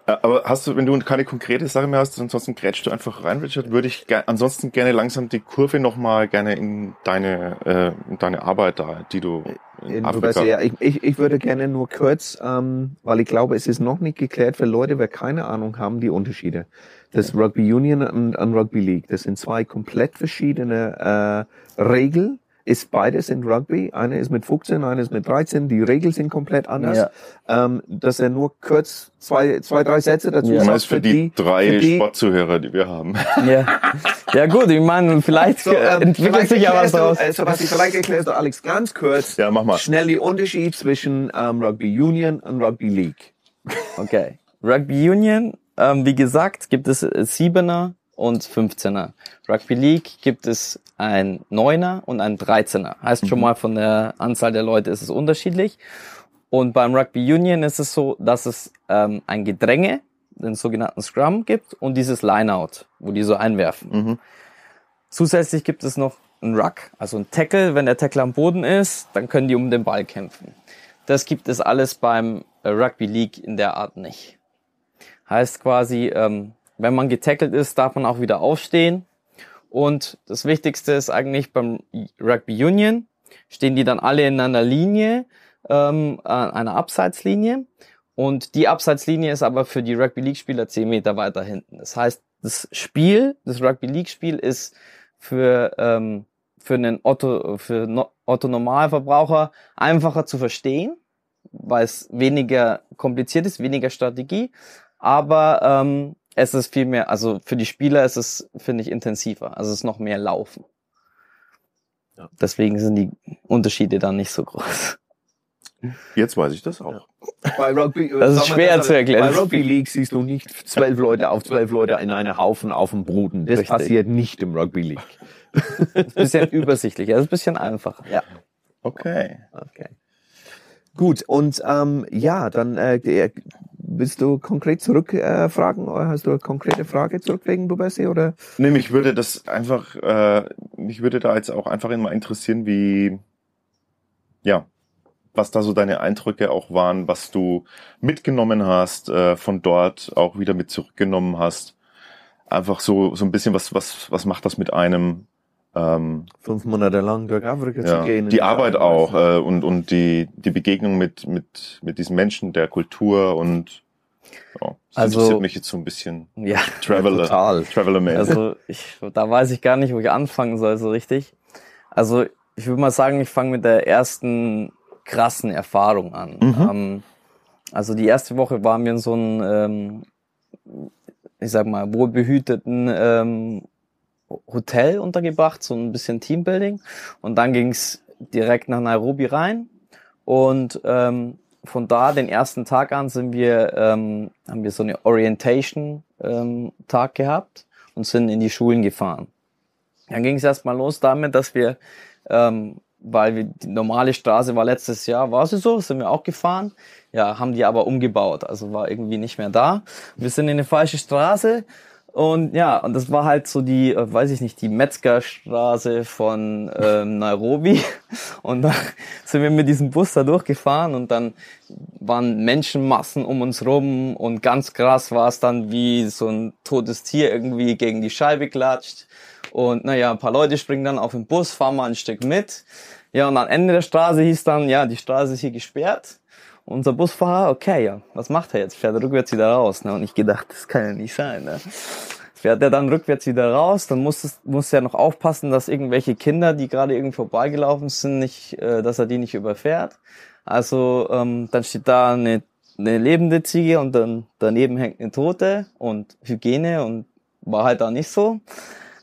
Äh, Aber hast du, wenn du keine konkrete Sache mehr hast, ansonsten grätschst du einfach rein, Richard, würde ich ge ansonsten gerne langsam die Kurve nochmal gerne in deine, äh, in deine Arbeit da, die du in Du Afrika. weißt ja, ich, ich, ich würde gerne nur kurz, ähm, weil ich glaube, es ist noch nicht geklärt für Leute, wer keine Ahnung haben, die Unterschiede. Das Rugby Union und, und Rugby League, das sind zwei komplett verschiedene äh, Regeln. Ist beides in Rugby. Eine ist mit 15, eine ist mit 13. Die Regeln sind komplett anders. Ja. Ähm, dass er nur kurz zwei, zwei, drei Sätze dazu Ja. Das sagt ist für die, drei für die- Sportzuhörer, die wir haben. Ja, ja gut, ich meine, vielleicht So, ähm, entwickelt vielleicht sich ja was erklärst du, draus. äh, Sebastian, vielleicht erklärst du Alex ganz kurz Ja, mach mal. schnell die Unterschied zwischen ähm, Rugby Union und Rugby League. Okay. Rugby Union, ähm, wie gesagt, gibt es äh, Siebener und 15er. Rugby League gibt es ein Neuner und ein 13er. Heißt schon mal von der Anzahl der Leute ist es unterschiedlich. Und beim Rugby Union ist es so, dass es ähm, ein Gedränge, den sogenannten Scrum gibt und dieses Lineout, wo die so einwerfen. Mhm. Zusätzlich gibt es noch einen Ruck, also ein Tackle. Wenn der Tackle am Boden ist, dann können die um den Ball kämpfen. Das gibt es alles beim äh, Rugby League in der Art nicht. Heißt quasi, ähm, wenn man getackelt ist, darf man auch wieder aufstehen. Und das Wichtigste ist eigentlich beim Rugby Union, stehen die dann alle in einer Linie, ähm, einer Abseitslinie. Und die Abseitslinie ist aber für die Rugby League Spieler 10 Meter weiter hinten. Das heißt, das Spiel, das Rugby League Spiel ist für, ähm, für einen Otto, für no, Otto Normalverbraucher einfacher zu verstehen, weil es weniger kompliziert ist, weniger Strategie. Aber ähm, es ist viel mehr, also für die Spieler ist es, finde ich, intensiver. Also es ist noch mehr Laufen. Ja. Deswegen sind die Unterschiede dann nicht so groß. Jetzt weiß ich das auch. Bei Rugby, das ist schwer zu erklären. Bei Rugby League siehst du nicht zwölf Leute auf zwölf Leute in einem Haufen auf dem Boden. Das Richtig. passiert nicht im Rugby League. das ist ein bisschen übersichtlicher, das ist ein bisschen einfacher. Ja. Okay. Okay. Gut, und ähm, ja, dann äh, willst du konkret zurückfragen? Äh, hast du eine konkrete Frage zurück wegen Bubassi oder? Nee, mich würde das einfach, äh, mich würde da jetzt auch einfach immer interessieren, wie, ja, was da so deine Eindrücke auch waren, was du mitgenommen hast, äh, von dort auch wieder mit zurückgenommen hast. Einfach so, so ein bisschen, was, was, was macht das mit einem? Ähm, Fünf Monate lang durch Afrika ja, zu gehen. Die Arbeit auch äh, und, und die, die Begegnung mit, mit, mit diesen Menschen, der Kultur und ja, das also, interessiert mich jetzt so ein bisschen. Ja, Traveler, total. Traveler -Man. Also ich, da weiß ich gar nicht, wo ich anfangen soll so richtig. Also ich würde mal sagen, ich fange mit der ersten krassen Erfahrung an. Mhm. Ähm, also die erste Woche waren wir in so einem, ähm, ich sag mal, wohlbehüteten ähm, Hotel untergebracht, so ein bisschen Teambuilding. Und dann ging's direkt nach Nairobi rein. Und ähm, von da, den ersten Tag an, sind wir, ähm, haben wir so eine Orientation-Tag ähm, gehabt und sind in die Schulen gefahren. Dann ging es erstmal los damit, dass wir ähm, weil wir, die normale Straße war letztes Jahr, war sie so, sind wir auch gefahren. Ja, haben die aber umgebaut, also war irgendwie nicht mehr da. Wir sind in eine falsche Straße und ja, und das war halt so die, äh, weiß ich nicht, die Metzgerstraße von ähm, Nairobi. Und dann sind wir mit diesem Bus da durchgefahren und dann waren Menschenmassen um uns rum und ganz krass war es dann wie so ein totes Tier irgendwie gegen die Scheibe klatscht. Und naja, ein paar Leute springen dann auf den Bus, fahren mal ein Stück mit. Ja, und am Ende der Straße hieß dann, ja, die Straße ist hier gesperrt. Unser Busfahrer, okay, ja, was macht er jetzt? Fährt er rückwärts wieder raus. Ne? Und ich gedacht, das kann ja nicht sein. Ne? Fährt er dann rückwärts wieder raus, dann muss, es, muss er noch aufpassen, dass irgendwelche Kinder, die gerade irgendwie vorbeigelaufen sind, nicht, äh, dass er die nicht überfährt. Also ähm, dann steht da eine, eine lebende Ziege und dann daneben hängt eine tote und Hygiene und war halt da nicht so.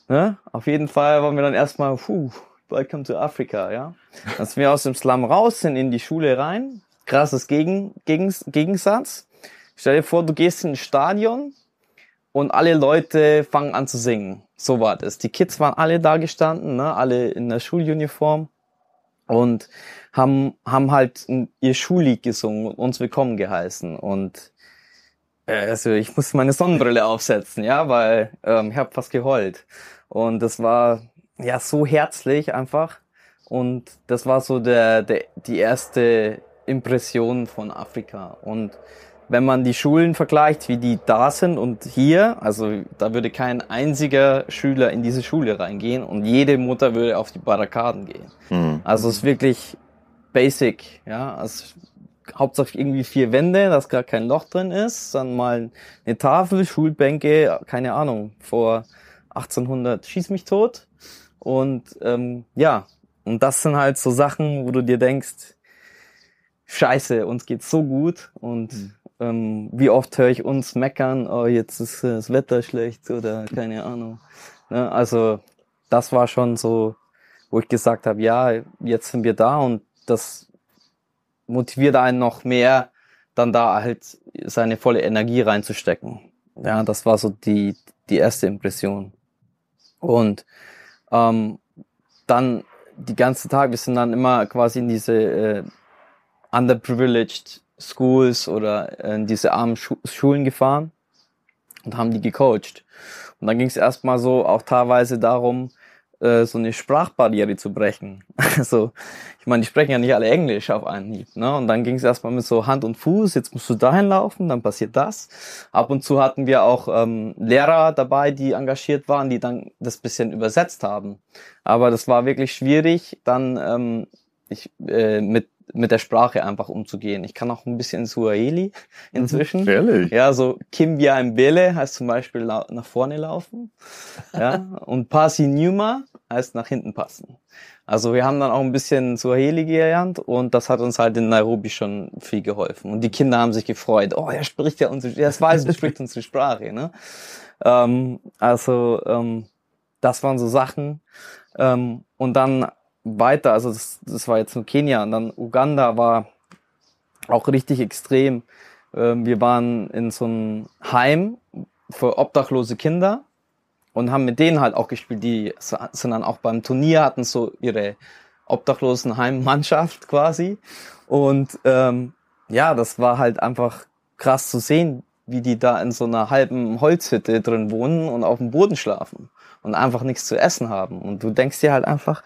Ne? Auf jeden Fall waren wir dann erstmal, puh, welcome to Africa, ja. Dann sind wir aus dem Slum raus, sind in die Schule rein. Krasses Gegen, Gegen, Gegensatz. Stell dir vor, du gehst in ein Stadion und alle Leute fangen an zu singen. So war das. Die Kids waren alle da gestanden, ne? alle in der Schuluniform und haben, haben halt ihr Schullied gesungen und uns willkommen geheißen. Und äh, also ich musste meine Sonnenbrille aufsetzen, ja, weil ähm, ich habe fast geheult. Und das war ja so herzlich einfach. Und das war so der, der, die erste Impression von Afrika. Und wenn man die Schulen vergleicht, wie die da sind und hier, also da würde kein einziger Schüler in diese Schule reingehen und jede Mutter würde auf die Barrikaden gehen. Mhm. Also es ist wirklich basic, ja. Also hauptsächlich irgendwie vier Wände, dass gar kein Loch drin ist, dann mal eine Tafel, Schulbänke, keine Ahnung, vor 1800 schieß mich tot. Und ähm, ja, und das sind halt so Sachen, wo du dir denkst, scheiße, uns geht's so gut und mhm. ähm, wie oft höre ich uns meckern, oh, jetzt ist das Wetter schlecht oder keine Ahnung. Ne? Also das war schon so, wo ich gesagt habe, ja, jetzt sind wir da und das motiviert einen noch mehr, dann da halt seine volle Energie reinzustecken. Ja, das war so die, die erste Impression. Und ähm, dann die ganze Tag, wir sind dann immer quasi in diese äh, underprivileged Schools oder äh, in diese armen Schu Schulen gefahren und haben die gecoacht. Und dann ging es erstmal so auch teilweise darum, äh, so eine Sprachbarriere zu brechen. Also, ich meine, die sprechen ja nicht alle Englisch auf einen Hieb. Ne? Und dann ging es erstmal mit so Hand und Fuß, jetzt musst du dahin laufen, dann passiert das. Ab und zu hatten wir auch ähm, Lehrer dabei, die engagiert waren, die dann das bisschen übersetzt haben. Aber das war wirklich schwierig, dann ähm, ich, äh, mit mit der Sprache einfach umzugehen. Ich kann auch ein bisschen Suaheli inzwischen. Ehrlich? Ja, so Kimbia Mbele heißt zum Beispiel nach vorne laufen. Ja, und Pasi Nyuma heißt nach hinten passen. Also wir haben dann auch ein bisschen Suaheli gelernt und das hat uns halt in Nairobi schon viel geholfen. Und die Kinder haben sich gefreut. Oh, er spricht ja unsere, er weiß, er spricht unsere Sprache. Ne? Ähm, also ähm, das waren so Sachen. Ähm, und dann weiter, also das, das war jetzt nur Kenia und dann Uganda war auch richtig extrem. Ähm, wir waren in so einem Heim für obdachlose Kinder und haben mit denen halt auch gespielt. Die sind dann auch beim Turnier, hatten so ihre obdachlosen Heimmannschaft quasi. Und ähm, ja, das war halt einfach krass zu sehen, wie die da in so einer halben Holzhütte drin wohnen und auf dem Boden schlafen und einfach nichts zu essen haben. Und du denkst dir halt einfach,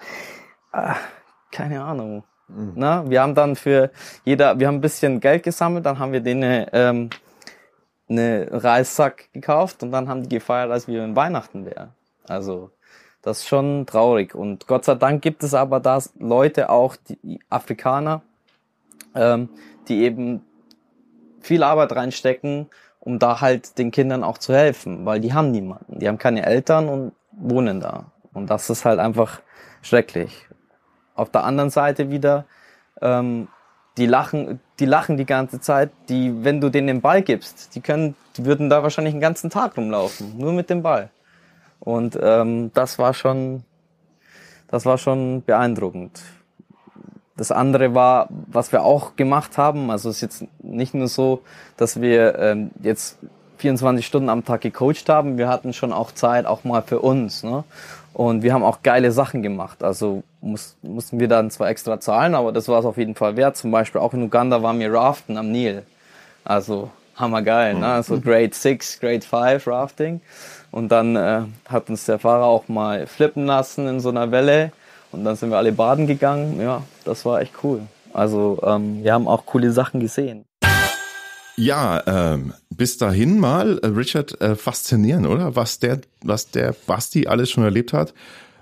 ah, keine Ahnung. Na, wir haben dann für jeder, wir haben ein bisschen Geld gesammelt, dann haben wir denen ähm, eine Reissack gekauft und dann haben die gefeiert, als wir in Weihnachten wären. Also das ist schon traurig. Und Gott sei Dank gibt es aber da Leute auch, die Afrikaner, ähm, die eben viel Arbeit reinstecken, um da halt den Kindern auch zu helfen, weil die haben niemanden. Die haben keine Eltern und wohnen da. Und das ist halt einfach schrecklich. Auf der anderen Seite wieder, ähm, die lachen, die lachen die ganze Zeit. Die, wenn du denen den Ball gibst, die können, die würden da wahrscheinlich den ganzen Tag rumlaufen, nur mit dem Ball. Und ähm, das war schon, das war schon beeindruckend. Das andere war, was wir auch gemacht haben. Also es ist jetzt nicht nur so, dass wir ähm, jetzt 24 Stunden am Tag gecoacht haben. Wir hatten schon auch Zeit, auch mal für uns. Ne? Und wir haben auch geile Sachen gemacht. Also muss, mussten wir dann zwar extra zahlen, aber das war es auf jeden Fall wert. Zum Beispiel auch in Uganda waren wir raften am Nil. Also hammergeil, ne? Also Grade 6, Grade 5 Rafting. Und dann äh, hat uns der Fahrer auch mal flippen lassen in so einer Welle. Und dann sind wir alle baden gegangen. Ja, das war echt cool. Also ähm, wir haben auch coole Sachen gesehen. Ja, ähm, bis dahin mal, äh, Richard, äh, faszinierend, oder? Was der, was der Basti alles schon erlebt hat.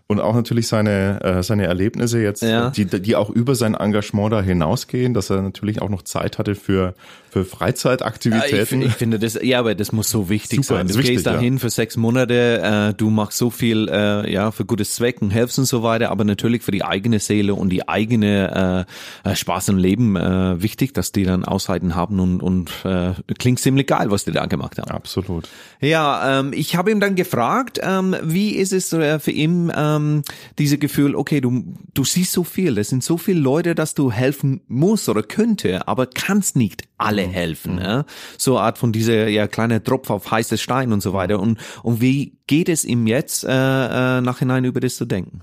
Und auch natürlich seine, äh, seine Erlebnisse jetzt, Ja. die, die auch über sein Engagement da hinausgehen, dass er natürlich auch noch Zeit hatte für, für Ja, ich, Freizeitaktivitäten. finde- ich finde das, ja, aber das muss so wichtig Super, sein. Du wichtig, gehst dahin für sechs Monate, äh, du machst so viel, äh, ja, für gutes Zweck und helfst und so weiter, aber natürlich für die eigene Seele und die eigene äh, äh, Spaß im Leben äh, wichtig, dass die dann Aushalten haben und, und äh, klingt ziemlich geil, was die da gemacht haben. Absolut. Ja, ähm, ich habe ihm dann gefragt, ähm, wie ist es äh, für ihn, ähm, diese Gefühl, okay, du, du siehst so viel, es sind so viele Leute, dass du helfen musst oder könnte, aber kannst nicht alle helfen. Ja? So eine Art von dieser ja, kleine Tropf auf heißes Stein und so weiter. Und, und wie geht es ihm jetzt, äh, äh, nachhinein über das zu denken?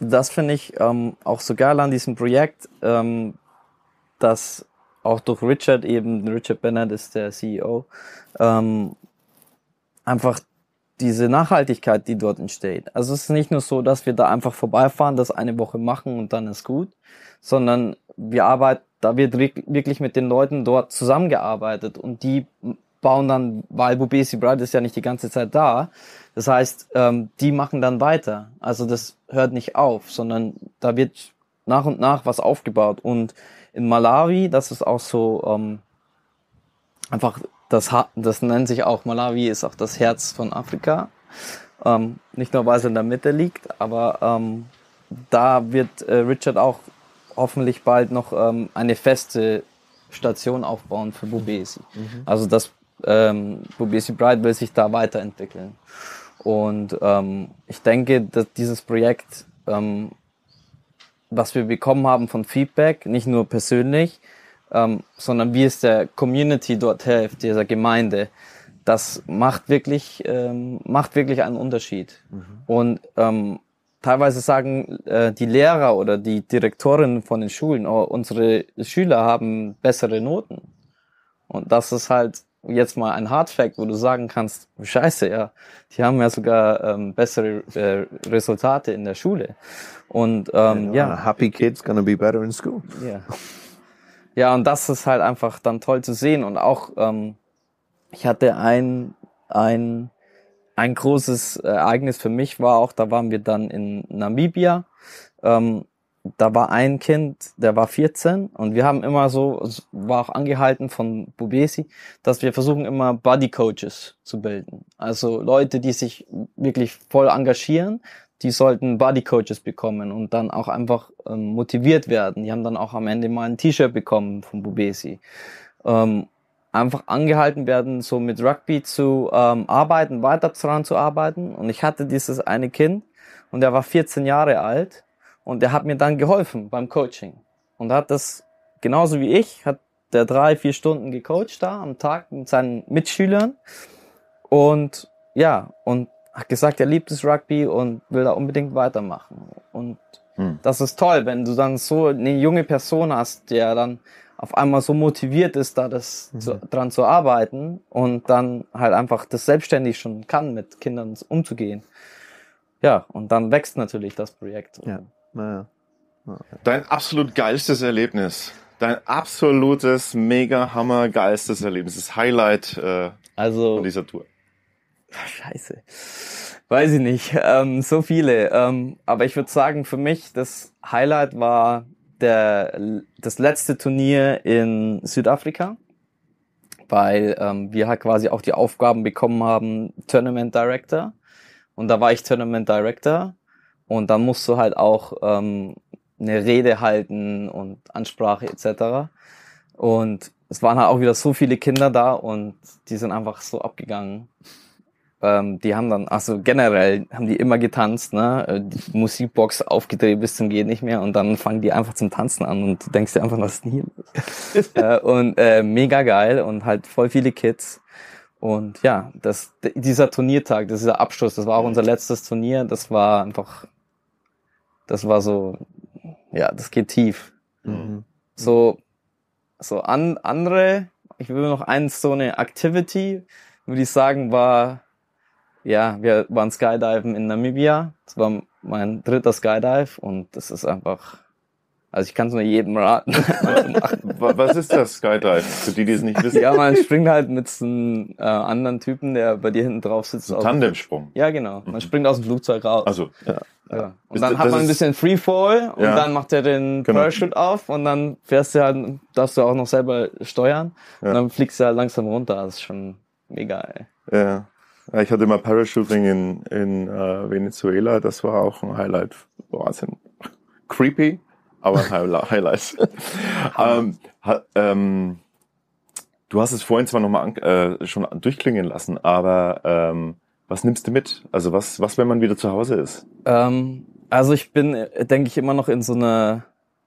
das finde ich ähm, auch so geil an diesem Projekt, ähm, dass auch durch Richard eben, Richard Bennett ist der CEO, ähm, einfach diese Nachhaltigkeit, die dort entsteht. Also es ist nicht nur so, dass wir da einfach vorbeifahren, das eine Woche machen und dann ist gut, sondern wir arbeiten, da wird wirklich mit den Leuten dort zusammengearbeitet und die bauen dann, weil Bubesi Bright ist ja nicht die ganze Zeit da. Das heißt, ähm, die machen dann weiter. Also das hört nicht auf, sondern da wird nach und nach was aufgebaut. Und in Malawi, das ist auch so ähm, einfach das, das nennt sich auch Malawi ist auch das Herz von Afrika. Ähm, nicht nur weil es in der Mitte liegt, aber ähm, da wird äh, Richard auch hoffentlich bald noch ähm, eine feste Station aufbauen für Bubesi. Also das ähm, Bubesi Bright will sich da weiterentwickeln. Und ähm, ich denke, dass dieses Projekt, ähm, was wir bekommen haben von Feedback, nicht nur persönlich, ähm, sondern wie es der Community dort hilft, dieser Gemeinde, das macht wirklich, ähm, macht wirklich einen Unterschied. Und ähm, teilweise sagen äh, die Lehrer oder die Direktorinnen von den Schulen, oh, unsere Schüler haben bessere Noten. Und das ist halt jetzt mal ein Hardfact, wo du sagen kannst, scheiße, ja, die haben ja sogar ähm, bessere äh, Resultate in der Schule. Und ähm, ja, Happy kids gonna be better in school. ja. Ja, und das ist halt einfach dann toll zu sehen. Und auch, ähm, ich hatte ein, ein, ein großes Ereignis für mich war auch, da waren wir dann in Namibia. Ähm, da war ein Kind, der war 14 und wir haben immer so, es war auch angehalten von Bubesi, dass wir versuchen immer Buddy Coaches zu bilden. Also Leute, die sich wirklich voll engagieren, die sollten Buddy Coaches bekommen und dann auch einfach ähm, motiviert werden. Die haben dann auch am Ende mal ein T-Shirt bekommen von Bubesi. Ähm, einfach angehalten werden, so mit Rugby zu ähm, arbeiten, weiter daran zu arbeiten. Und ich hatte dieses eine Kind und der war 14 Jahre alt und der hat mir dann geholfen beim Coaching. Und hat das genauso wie ich, hat der drei, vier Stunden gecoacht da am Tag mit seinen Mitschülern. Und ja, und hat gesagt, er liebt das Rugby und will da unbedingt weitermachen. Und Hm. das ist toll, wenn du dann so eine junge Person hast, der dann auf einmal so motiviert ist, da das zu, dran zu arbeiten und dann halt einfach das selbstständig schon kann, mit Kindern umzugehen. Ja, und dann wächst natürlich das Projekt. Ja. Naja. Dein absolut geilstes Erlebnis. Dein absolutes, mega hammer geilstes Erlebnis. Das Highlight äh, Also, von dieser Tour. Scheiße. Weiß ich nicht. Ähm, so viele. Ähm, aber ich würde sagen, für mich das Highlight war der, das letzte Turnier in Südafrika, weil ähm, wir halt quasi auch die Aufgaben bekommen haben, Tournament Director. Und da war ich Tournament Director. Und dann musst du halt auch ähm, eine Rede halten und Ansprache etc. Und es waren halt auch wieder so viele Kinder da und die sind einfach so abgegangen. Ähm, die haben dann, also generell haben die immer getanzt, ne? Äh, Die Musikbox aufgedreht bis zum geht nicht mehr und dann fangen die einfach zum Tanzen an und du denkst dir einfach, was ist denn hier los? äh, und äh, mega geil und halt voll viele Kids. Und ja, das, dieser Turniertag, dieser Abschluss, das war auch unser letztes Turnier, das war einfach, das war so, ja, das geht tief. Mhm. So, so an, andere, ich will noch eins, so eine Activity, würde ich sagen, war, ja, wir waren Skydiven in Namibia. Das war mein dritter Skydive und das ist einfach, also ich kann es nur jedem raten. Was ist das Skydive? Für die, die es nicht wissen. ja, man springt halt mit so einem äh, anderen Typen, der bei dir hinten drauf sitzt. So Tandemsprung. Ja, genau. Man springt aus dem Flugzeug raus. Also, ja. Ja. Und Ist dann das- hat man ein bisschen Freefall und Ja. dann macht er den Genau. Parachute auf und dann fährst du halt, darfst du auch noch selber steuern Ja. und dann fliegst du halt langsam runter. Das ist schon mega, ey. Ja. Ich hatte mal Parachuting in, in äh, Venezuela, das war auch ein Highlight. Wahnsinn. Creepy, aber ein Highli- Highlight. ähm, ha, ähm, du hast es vorhin zwar nochmal äh, schon durchklingen lassen, aber ähm, was nimmst du mit? Also was, was, wenn man wieder zu Hause ist? Ähm, also ich bin, denke ich, immer noch in so einer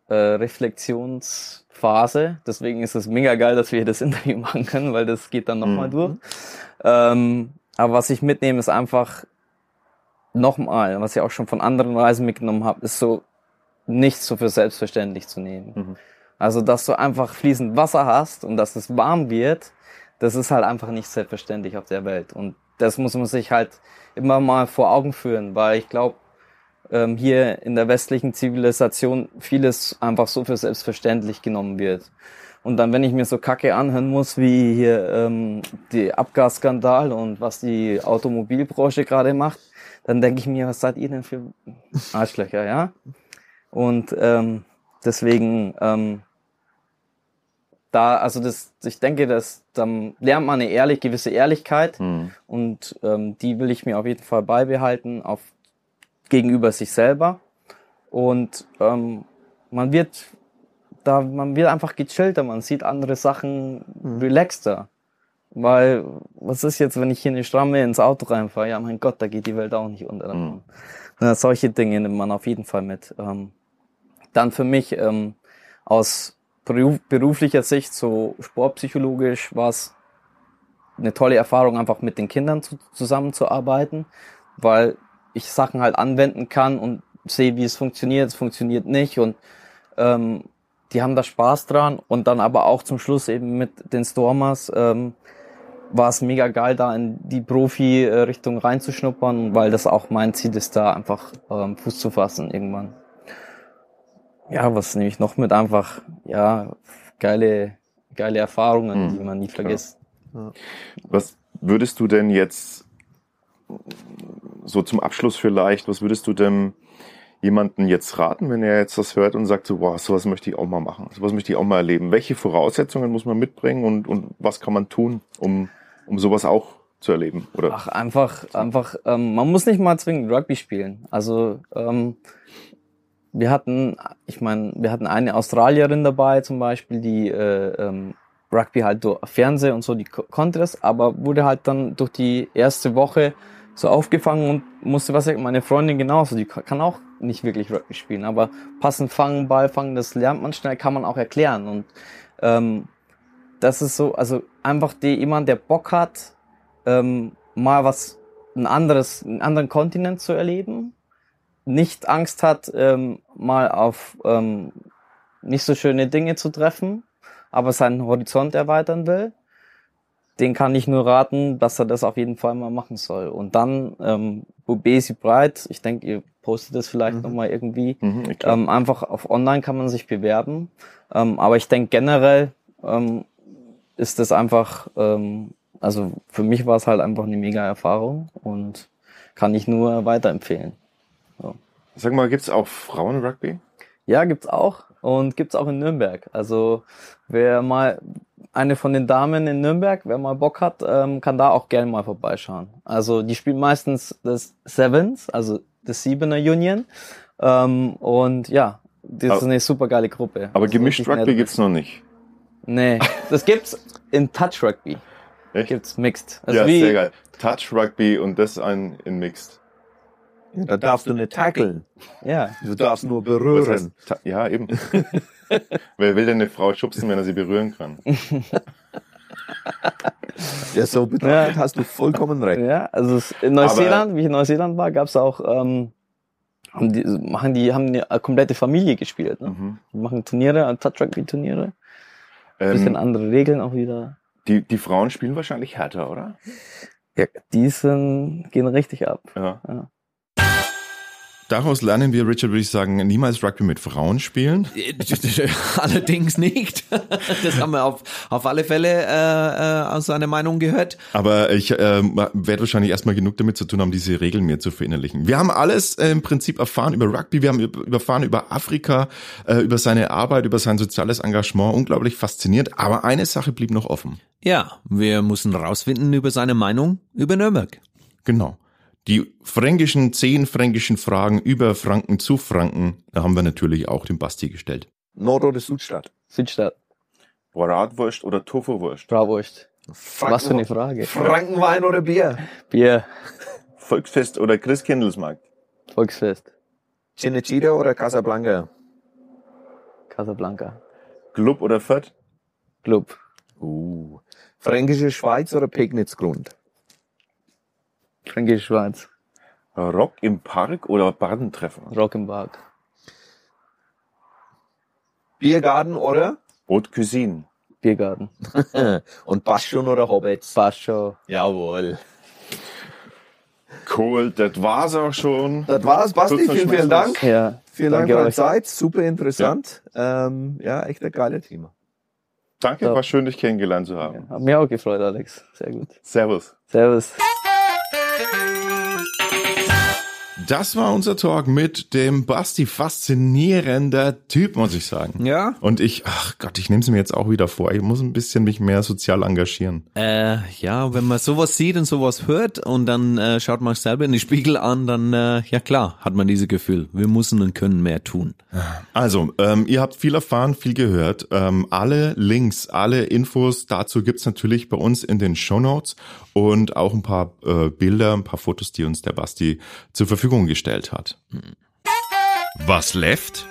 äh, Reflexionsphase. Deswegen ist es mega geil, dass wir hier das Interview machen können, weil das geht dann nochmal Mhm. durch. Ähm, aber was ich mitnehme, ist einfach nochmal, was ich auch schon von anderen Reisen mitgenommen habe, ist so nicht so für selbstverständlich zu nehmen. Mhm. Also, dass du einfach fließend Wasser hast und dass es warm wird, das ist halt einfach nicht selbstverständlich auf der Welt. Und das muss man sich halt immer mal vor Augen führen, weil ich glaube, ähm, hier in der westlichen Zivilisation vieles einfach so für selbstverständlich genommen wird. Und dann, wenn ich mir so Kacke anhören muss, wie hier ähm, die Abgasskandal und was die Automobilbranche gerade macht, dann denke ich mir, was seid ihr denn für Arschlöcher, ja? Und ähm, deswegen, ähm, da, also das, ich denke, dass dann lernt man eine ehrlich, gewisse Ehrlichkeit Hm. und ähm, die will ich mir auf jeden Fall beibehalten auf gegenüber sich selber und ähm, man wird da man wird einfach gechillter, man sieht andere Sachen relaxter. Weil, was ist jetzt, wenn ich hier eine Stramme ins Auto reinfahre? Ja, mein Gott, da geht die Welt auch nicht unter. Mhm. Na, solche Dinge nimmt man auf jeden Fall mit. Ähm, dann für mich ähm, aus beruf, beruflicher Sicht, so sportpsychologisch, war es eine tolle Erfahrung, einfach mit den Kindern zu, zusammenzuarbeiten, weil ich Sachen halt anwenden kann und sehe, wie es funktioniert, es funktioniert nicht und ähm, die haben da Spaß dran und dann aber auch zum Schluss eben mit den Stormers ähm, war es mega geil, da in die Profi-Richtung reinzuschnuppern, weil das auch mein Ziel ist, da einfach ähm, Fuß zu fassen irgendwann. Ja, was nehme ich noch mit? Einfach, ja, geile, geile Erfahrungen, Mhm. die man nie vergisst. Was würdest du denn jetzt so zum Abschluss vielleicht, was würdest du denn jemanden jetzt raten, wenn er jetzt das hört und sagt so, wow, sowas möchte ich auch mal machen, sowas möchte ich auch mal erleben. Welche Voraussetzungen muss man mitbringen und, und was kann man tun, um, um sowas auch zu erleben? Oder? Ach, einfach, einfach, ähm, man muss nicht mal zwingend Rugby spielen. Also ähm, wir hatten, ich meine, wir hatten eine Australierin dabei zum Beispiel, die äh, ähm, Rugby halt durch Fernseh und so, die ko- konnte das, aber wurde halt dann durch die erste Woche so aufgefangen und musste was sagen, meine Freundin genauso, die ka- kann auch nicht wirklich Rugby spielen, aber passen, fangen, Ball fangen, das lernt man schnell, kann man auch erklären. Und ähm, das ist so, also einfach die, jemand, der Bock hat, ähm, mal was, ein anderes, einen anderen Kontinent zu erleben, nicht Angst hat, ähm, mal auf ähm, nicht so schöne Dinge zu treffen, aber seinen Horizont erweitern will, den kann ich nur raten, dass er das auf jeden Fall mal machen soll. Und dann, ähm, Bubesi Breit, ich denke, ihr postet das vielleicht noch mal irgendwie, Mhm, glaub, ähm, einfach auf online kann man sich bewerben. Ähm, aber ich denke generell ähm, ist das einfach, ähm, also für mich war es halt einfach eine mega Erfahrung und kann ich nur weiterempfehlen. Sag mal, gibt's auch Frauen-Rugby? Ja, gibt's auch und gibt's auch in Nürnberg. Also wer mal eine von den Damen in Nürnberg, wer mal Bock hat, ähm, kann da auch gerne mal vorbeischauen. Also die spielen meistens das Sevens, also das Siebener Union. Ähm, und ja, das Aber- ist eine super geile Gruppe. Aber Also gemischt Rugby nett. gibt's noch nicht. Nee, das gibt's in Touch Rugby. Echt? Gibt's mixed. Also ja, wie, sehr geil. Touch Rugby und das ein in Mixed. Ja, da darfst du nicht tackeln. Ja, Du darfst nur Was berühren. heißt, ja, eben. Wer will denn eine Frau schubsen, wenn er sie berühren kann? Ja, so betrachtet Ja. hast du vollkommen recht. Ja, also es, in Neuseeland, wie ich in Neuseeland war, gab's auch, ähm, haben die, machen die, haben eine komplette Familie gespielt. Ne? Mhm. Die machen Turniere, Touch Rugby Turniere. Bisschen Ähm, andere Regeln auch wieder. die, die Frauen spielen wahrscheinlich härter, oder? Ja, die sind, gehen richtig ab. Ja. Ja. Daraus lernen wir, Richard, würde ich sagen, niemals Rugby mit Frauen spielen. Allerdings nicht. Das haben wir auf, auf alle Fälle äh, äh, aus seiner Meinung gehört. Aber ich ähm, werde wahrscheinlich erstmal genug damit zu tun haben, diese Regeln mir zu verinnerlichen. Wir haben alles äh, im Prinzip erfahren über Rugby, wir haben erfahren über Afrika, äh, über seine Arbeit, über sein soziales Engagement. Unglaublich faszinierend. Aber eine Sache blieb noch offen. Ja, wir müssen rausfinden über seine Meinung über Nürnberg. Genau. Die fränkischen, zehn fränkischen Fragen über Franken zu Franken, da haben wir natürlich auch dem Basti gestellt. Nord- oder Südstadt? Südstadt, Bratwurst oder Tofu-Wurst? Bratwurst. Was für eine Frage. Frankenwein oder Bier? Bier, Volksfest oder Christkindlesmarkt? Volksfest, Cinecittà oder Casablanca? Casablanca, Club oder Fürth? Club, Uh. Fränkische Schweiz oder Pegnitzgrund? Fränkische Schweiz, Rock im Park oder Badentreffen? Rock im Park, Biergarten oder? Haute Cuisine. Biergarten, Und Bastion oder Hobbits? Bascho. Jawohl. Cool, das war's auch schon. Das war's, Basti. Vielen, vielen. Dank. Ja, Vielen Dank danke für deine euch. Zeit. Super interessant. Ja, ähm, ja echt ein geiler Thema. Danke, So. war schön, dich kennengelernt zu haben. Hat mich auch gefreut, Alex. Sehr gut. Servus. Servus. Das war unser Talk mit dem Basti. Faszinierender Typ, muss ich sagen. Ja. Und ich, ach Gott, ich nehme es mir jetzt auch wieder vor. Ich muss ein bisschen mich mehr sozial engagieren. Äh, ja, wenn man sowas sieht und sowas hört und dann äh, schaut man sich selber in die Spiegel an, dann äh, ja klar, hat man dieses Gefühl, wir müssen und können mehr tun. Also, ähm, ihr habt viel erfahren, viel gehört. Ähm, alle Links, alle Infos dazu gibt's natürlich bei uns in den Show Notes und auch ein paar äh, Bilder, ein paar Fotos, die uns der Basti zur Verfügung gestellt hat. Was left?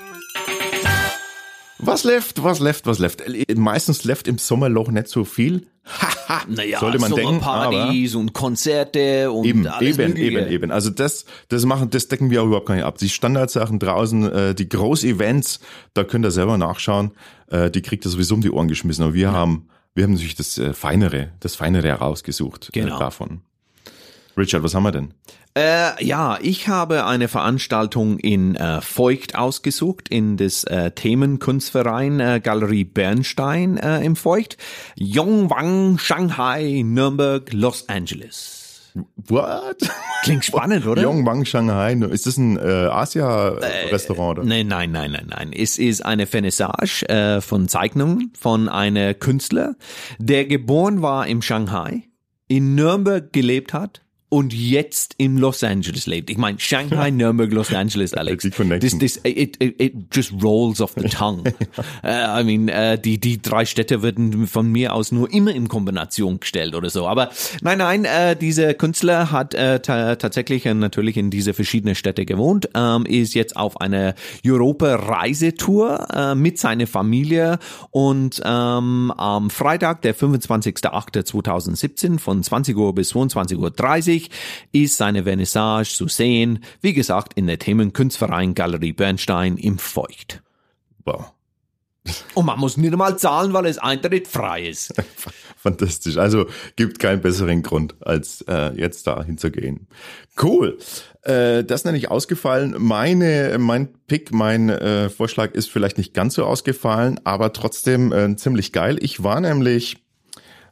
Was left, was left, was left? Äh, Meistens left im Sommerloch nicht so viel. Haha, Naja, sollte man denken, Sommerpartys und Konzerte und eben, alles eben, Mögliche. eben, eben. Also das, das machen, das decken wir auch überhaupt gar nicht ab. Die Standardsachen draußen, äh, die Groß-Events, da könnt ihr selber nachschauen. Äh, die kriegt ihr sowieso um die Ohren geschmissen. Aber wir haben wir haben natürlich das äh, Feinere, das Feinere herausgesucht Genau. äh, davon. Richard, was haben wir denn? Äh, ja, ich habe eine Veranstaltung in äh, Feucht ausgesucht, in das äh, Themenkunstverein äh, Galerie Bernstein äh, im Feucht. Yongwang, Shanghai, Nürnberg, Los Angeles. What? Klingt spannend, oder? Yongwang Shanghai, ist das ein äh, Asia-Restaurant? oder? Nein, nein, nein, nein, nein. Es ist eine Vernissage äh, von Zeichnungen von einer Künstler, der geboren war im Shanghai, in Nürnberg gelebt hat und jetzt in Los Angeles lebt. Ich meine, Shanghai, Nürnberg, Los Angeles, Alex. This, this, it, it, it just rolls off the tongue. äh, I mean, äh, die, die drei Städte werden von mir aus nur immer in Kombination gestellt oder so. Aber nein, nein, äh, dieser Künstler hat äh, ta tatsächlich äh, natürlich in diese verschiedenen Städte gewohnt, ähm, ist jetzt auf einer Europa-Reisetour äh, mit seiner Familie und ähm, am Freitag, der 25.08.2017 von 20 Uhr bis 22.30 Uhr ist seine Vernissage zu sehen, wie gesagt, in der Themenkunstverein Galerie Bernstein im Feucht. Wow. Und man muss nicht einmal zahlen, weil es Eintritt frei ist. Fantastisch. Also gibt keinen besseren Grund, als äh, jetzt da hinzugehen. Cool. Äh, das nenne ich ausgefallen. Meine, mein Pick, mein äh, Vorschlag ist vielleicht nicht ganz so ausgefallen, aber trotzdem äh, ziemlich geil. Ich war nämlich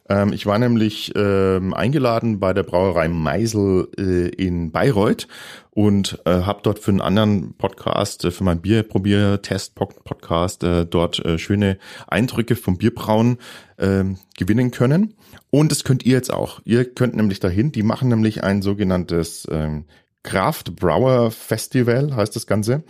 ähm, ich war nämlich ähm, eingeladen bei der Brauerei Meisel äh, in Bayreuth und äh, habe dort für einen anderen Podcast, äh, für meinen Bierprobier-Test-Podcast, äh, dort äh, schöne Eindrücke vom Bierbrauen äh, gewinnen können. Und das könnt ihr jetzt auch. Ihr könnt nämlich dahin. Die machen nämlich ein sogenanntes ähm, Craft Brauer Festival, heißt das Ganze.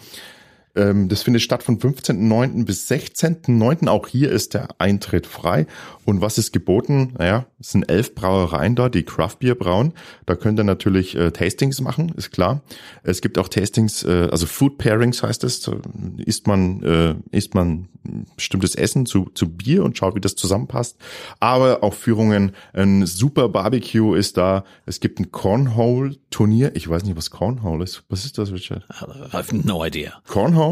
Ähm, das findet statt von 15.09. bis 16.09. Auch hier ist der Eintritt frei. Und was ist geboten? Naja, es sind elf Brauereien da, die Craft Beer brauen. Da könnt ihr natürlich äh, Tastings machen, ist klar. Es gibt auch Tastings, äh, also Food Pairings heißt es. Isst man, äh, isst man bestimmtes Essen zu, zu Bier und schaut, wie das zusammenpasst. Aber auch Führungen, ein super Barbecue ist da. Es gibt ein Cornhole-Turnier. Ich weiß nicht, was Cornhole ist. Was ist das, Richard? I have no idea. Cornhole?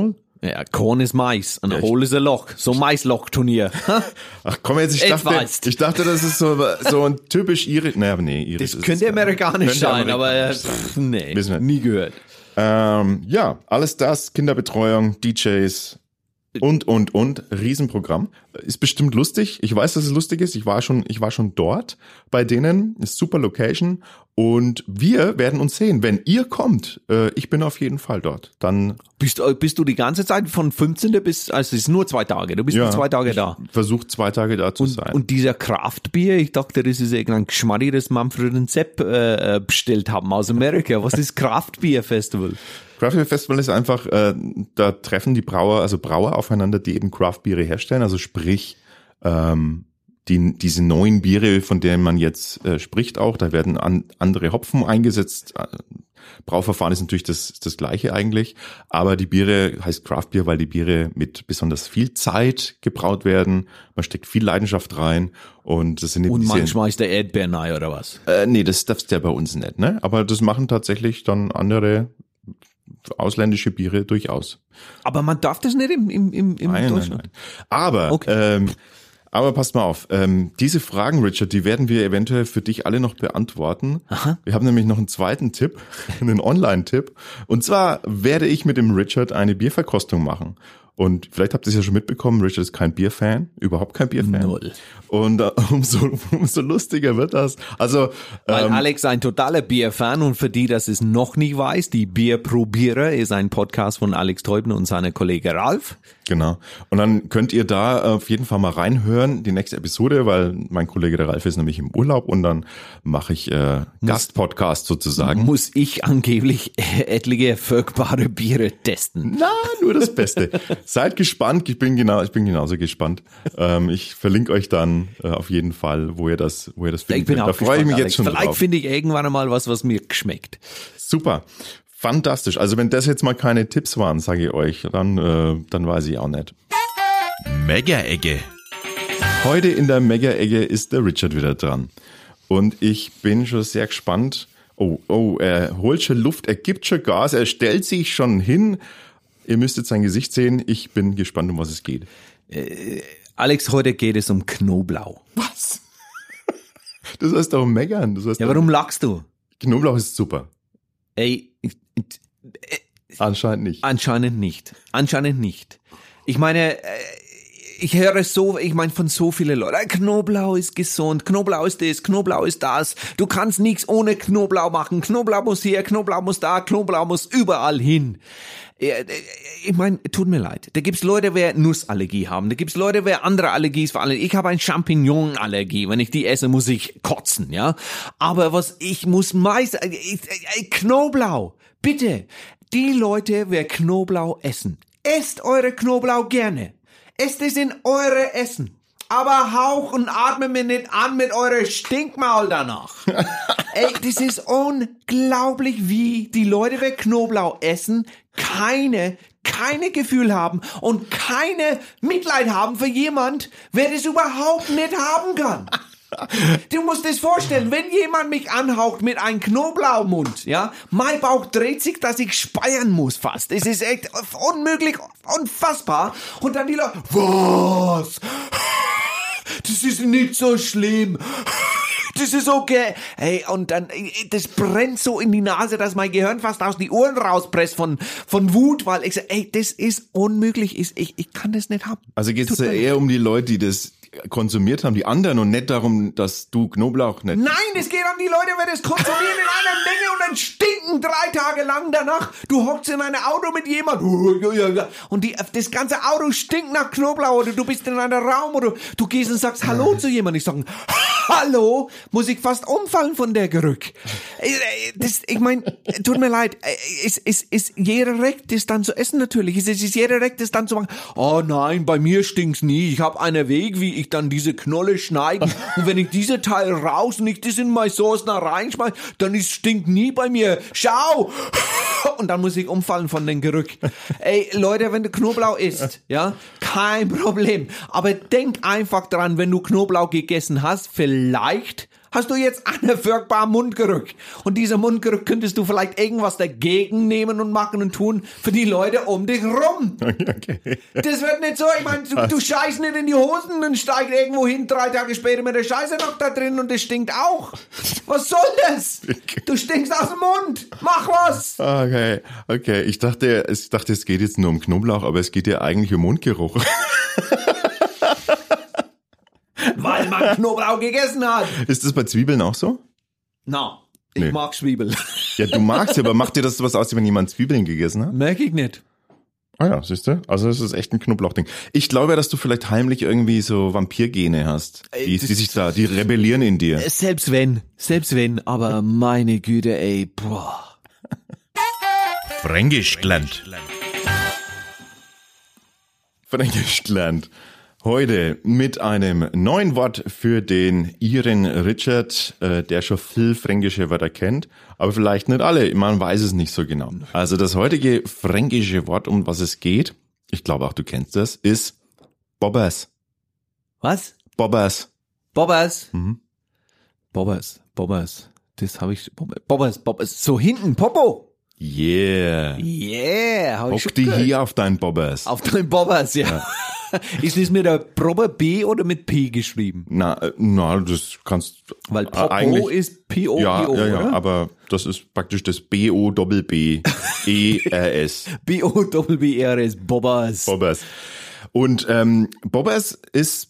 Ja, Korn ist Mais und Hole ist ein Loch. So Maisloch-Turnier. Ach komm jetzt, ich dachte, ich dachte, das ist so, so ein typisch irisch, naja, nee, irisch Das ist könnte amerikanisch Könnte sein, aber äh, amerikanisch pff, nee, nie gehört. Ähm, ja, alles das, Kinderbetreuung, DJs und, und, und, Riesenprogramm. Ist bestimmt lustig. Ich weiß, dass es lustig ist. Ich war schon, ich war schon dort bei denen. Ist super Location. Und wir werden uns sehen. Wenn ihr kommt, äh, ich bin auf jeden Fall dort. Dann Bist, äh, bist du die ganze Zeit von 15. bis, also es ist nur zwei Tage, du bist nur zwei Tage da. versucht zwei Tage da zu sein. Und dieser Kraftbier, ich dachte, das ist irgendein Geschmarri, das Manfred und Sepp äh, äh, bestellt haben aus Amerika. Was ist Kraftbier Festival? Craft Beer Festival ist einfach, äh, da treffen die Brauer, also Brauer aufeinander, die eben Craft Biere herstellen. Also sprich, ähm, die, diese neuen Biere, von denen man jetzt äh, spricht auch, da werden an, andere Hopfen eingesetzt. Äh, Brauverfahren ist natürlich das, das gleiche eigentlich, aber die Biere heißt Craft Beer, weil die Biere mit besonders viel Zeit gebraut werden. Man steckt viel Leidenschaft rein und das sind eben Und manchmal ist der Erdbeernei oder was? äh, nee, das darfst du ja bei uns nicht, ne? Aber das machen tatsächlich dann andere ausländische Biere durchaus. Aber man darf das nicht im, im, im, im Nein, nein, Deutschland. nein. Aber, Okay. ähm, aber passt mal auf, ähm, diese Fragen, Richard, die werden wir eventuell für dich alle noch beantworten. Wir haben nämlich noch einen zweiten Tipp, einen Online-Tipp. Und zwar werde ich mit dem Richard eine Bierverkostung machen. Und vielleicht habt ihr es ja schon mitbekommen, Richard ist kein Bierfan, überhaupt kein Bierfan. Null. Und äh, umso, umso lustiger wird das. Also Weil ähm, Alex ein totaler Bierfan und für die, das es noch nicht weiß, die Bierprobierer ist ein Podcast von Alex Teubner und seiner Kollege Ralf. Genau. Und dann könnt ihr da auf jeden Fall mal reinhören, die nächste Episode, weil mein Kollege der Ralf ist nämlich im Urlaub und dann mache ich äh, Gastpodcast sozusagen. Muss ich angeblich etliche völkbare Biere testen. Na, nur das Beste. Seid gespannt. Ich bin genau, ich bin genauso gespannt. Ähm, ich verlinke euch dann äh, auf jeden Fall, wo ihr das, wo ihr das findet. Ich bin auch da freue ich mich gespannt, jetzt schon Alex. Vielleicht drauf. finde ich irgendwann einmal was, was mir geschmeckt. Super. Fantastisch. Also wenn das jetzt mal keine Tipps waren, sage ich euch, dann, äh, dann weiß ich auch nicht. Mega-Egge. Heute in der Mega-Ecke ist der Richard wieder dran. Und ich bin schon sehr gespannt. Oh, oh, er holt schon Luft, er gibt schon Gas, er stellt sich schon hin. Ihr müsstet sein Gesicht sehen. Ich bin gespannt, um was es geht. Alex, heute geht es um Knoblauch. Was? Du sollst doch meckern. Du sollst Ja, warum lachst du? Knoblauch ist super. Ey, ich- Anscheinend nicht. anscheinend nicht. Anscheinend nicht. Ich meine, äh, ich höre so, ich meine von so vielen Leuten, äh, Knoblauch ist gesund, Knoblauch ist das, Knoblauch ist das, du kannst nichts ohne Knoblauch machen, Knoblauch muss hier, Knoblauch muss da, Knoblauch muss überall hin. Äh, äh, Ich meine, tut mir leid. Da gibt's Leute, wer Nussallergie haben. Da gibt's Leute, wer andere Allergies vor allem. Ich habe ein Champignonallergie. Wenn ich die esse, muss ich kotzen, ja. Aber was ich muss meist, äh, Knoblauch. Bitte. Die Leute, wer Knoblauch essen. Esst eure Knoblauch gerne. Esst es in eure Essen. Aber hauch und atme mir nicht an mit eurer Stinkmaul danach. Ey, das ist unglaublich, wie die Leute, wer Knoblauch essen, keine, keine Gefühl haben und keine Mitleid haben für jemand, wer das überhaupt nicht haben kann. Du musst es vorstellen, wenn jemand mich anhaucht mit einem Knoblauchmund, ja, mein Bauch dreht sich, dass ich speiern muss fast. Es ist echt unmöglich, unfassbar. Und dann die Leute, was? Das ist nicht so schlimm. Das ist okay. Hey, und dann, das brennt so in die Nase, dass mein Gehirn fast aus die Ohren rauspresst von, von Wut, weil ich sage, ey, das ist unmöglich. Ich, ich, ich kann das nicht haben. Also geht es eher um die Leute, die das konsumiert haben, die anderen und nicht darum, dass du Knoblauch nicht. Nein, es geht um die Leute, wer das konsumieren in einer Menge und dann stinken drei Tage lang danach. Du hockst in einem Auto mit jemand und die, das ganze Auto stinkt nach Knoblauch oder du bist in einem Raum oder du gehst und sagst Hallo zu jemandem. Ich sage Hallo, muss ich fast umfallen von der Gerück. Äh, Das, ich meine, tut mir leid, äh, es ist, ist jeder Recht, das dann zu essen natürlich. Es ist jeder Recht, das dann zu machen. Oh nein, bei mir stinkt's nie. Ich habe einen Weg, wie ich dann diese Knolle schneiden und wenn ich diese Teil raus und ich das in meine Sauce nach reinschmeiß, dann ist stinkt nie bei mir. Schau! Und dann muss ich umfallen von den Gerück. Ey, Leute, wenn du Knoblauch isst, ja, kein Problem. Aber denk einfach dran, wenn du Knoblauch gegessen hast, vielleicht hast du jetzt einen furchtbaren Mundgerück. Und dieser Mundgerück könntest du vielleicht irgendwas dagegen nehmen und machen und tun für die Leute um dich rum. Okay. Das wird nicht so, ich meine, du, du scheißt nicht in die Hosen und steigst irgendwo hin, drei Tage später mit der Scheiße noch da drin und das stinkt auch. Was soll das? Du stinkst aus dem Mund. Mach was. Okay, okay. Ich dachte, ich dachte, es geht jetzt nur um Knoblauch, aber es geht ja eigentlich um Mundgeruch. Weil man Knoblauch gegessen hat. Ist das bei Zwiebeln auch so? Na, ich Nee. mag Zwiebel. Ja, du magst sie, aber macht dir das was aus, wenn jemand Zwiebeln gegessen hat? Merke ich nicht. Ah ja, siehst du? Also das ist echt ein Knoblauchding. Ich glaube, dass du vielleicht heimlich irgendwie so Vampirgene hast, die, das- die sich da, die rebellieren in dir. Selbst wenn, selbst wenn, aber meine Güte, ey, boah. Fränkisch gelernt. Fränkisch gelernt. Heute mit einem neuen Wort für den Iren Richard, äh, der schon viel fränkische Wörter kennt, aber vielleicht nicht alle, man weiß es nicht so genau. Also das heutige fränkische Wort, um was es geht, ich glaube auch du kennst das, ist Bobbers. Was? Bobbers. Bobbers. Mhm. Bobbers, Bobbers. Das habe ich, Bobbers, Bobbers. So hinten, Popo. Yeah. Yeah, hab ich Hock die hier auf deinen Bobbers. Auf deinen Bobbers, ja. Ist das mit der Probe B oder mit P geschrieben? Na, äh, na, das kannst Weil äh, Popo ist P-O-P-O, ja, ja, ja, oder? aber das ist praktisch das B O Doppel B E R S. B-O-B-B-R-S, Bobbers. Bobbers. Und ähm, Bobbers ist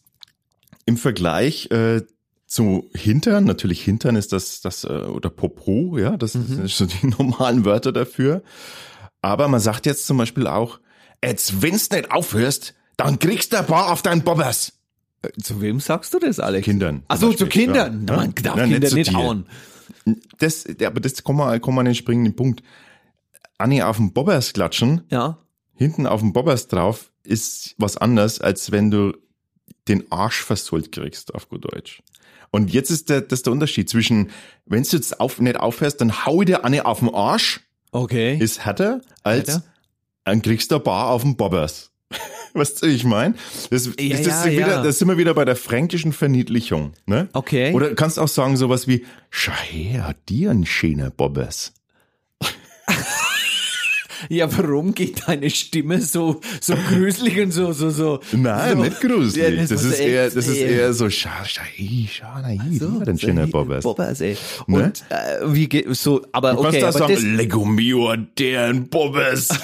im Vergleich äh, zu Hintern, natürlich Hintern ist das, das äh, oder Popo, ja, das Mhm. sind so die normalen Wörter dafür. Aber man sagt jetzt zum Beispiel auch, jetzt wenn's nicht aufhörst, dann kriegst du ein paar auf deinen Bobbers. Zu wem sagst du das, Alex? Kindern. Ach so, zu Kindern. ja. Man darf Ja, Kinder nicht dir. hauen. Das, aber das kommen wir, kommen wir an den springenden Punkt. Anni auf dem Bobbers klatschen, Ja. hinten auf dem Bobbers drauf, ist was anderes, als wenn du den Arsch versohlt kriegst, auf gut Deutsch. Und jetzt ist der, das der Unterschied zwischen, wenn du jetzt auf, nicht aufhörst, dann hau ich dir Anne auf den Arsch, Okay. ist härter, als Härter? dann kriegst du ein Bar auf dem Bobbers. Weißt du, wie ich meine? Das, Ja, das, das, ja, ist wieder, ja. das sind wir wieder bei der fränkischen Verniedlichung. Ne? Okay. Oder kannst auch sagen sowas wie, schau her, dir ein schöner Bobbers. Ja, warum geht deine Stimme so, so gruselig und so, so, so? Nein, so, nicht gruselig. Ja, das, muss ist er eher, das ist eher so, schau, schau, schau, na, hier, So, schöner hier, Bobbers. Bobbers, ey. Ne? Und äh, wie geht so, aber Du okay, kannst da sagen, das, Lego mio, der ein Bobbers.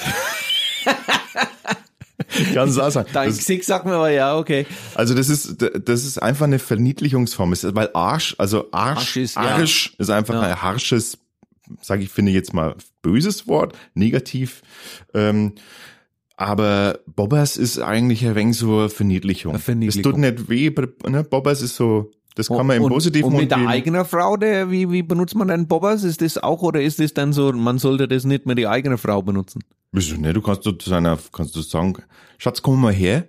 Du auch sagen. dein Das, Gesicht sagt mir aber ja, okay. also das ist, das ist einfach eine Verniedlichungsform. Es ist- Weil Arsch, also Arsch, Arsch ist, ja. Arsch ist einfach Ja. ein harsches, sage ich, finde jetzt mal böses Wort, negativ. Ähm, aber Bobbers ist eigentlich ein wenig so eine Verniedlichung. Eine Verniedlichung. Das tut nicht weh, ne? Bobbers ist so, das kann man im und, Positiven und mit der eigenen Frau, der, wie, wie benutzt man denn Bobbers? Ist das auch oder ist das dann so, man sollte das nicht mehr die eigene Frau benutzen? Wieso nicht? Du kannst zu seiner, kannst du sagen, Schatz, komm mal her.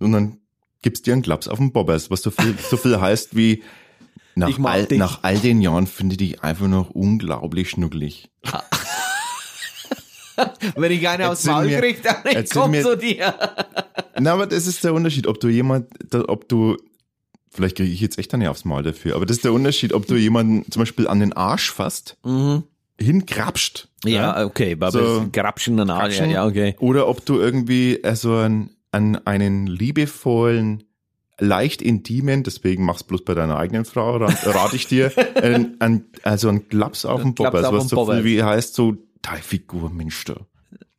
Und dann gibst dir einen Klaps auf den Bobbers, was so viel, so viel heißt wie, nach Ich all, dich. nach all den Jahren finde ich dich einfach noch unglaublich schnucklig. Wenn ich eine Erzähl Maul mir- krieg, dann kommt mir- so dir. Na, aber das ist der Unterschied, ob du jemand, ob du, vielleicht kriege ich jetzt echt eine aufs Maul dafür, aber das ist der Unterschied, ob du jemanden zum Beispiel an den Arsch fasst, hinkrapscht. Mhm. Ja, okay, aber So, Grapschen danach, ja, Krapschen. ja, okay. Oder ob du irgendwie äh, so einen, an einen liebevollen, leicht intimen, deswegen mach's bloß bei deiner eigenen Frau, ra- rate ich dir, ein, ein, also ein Klaps auf den Bobbers, auf was den so viel wie heißt, so, deine Figur, Mensch, du.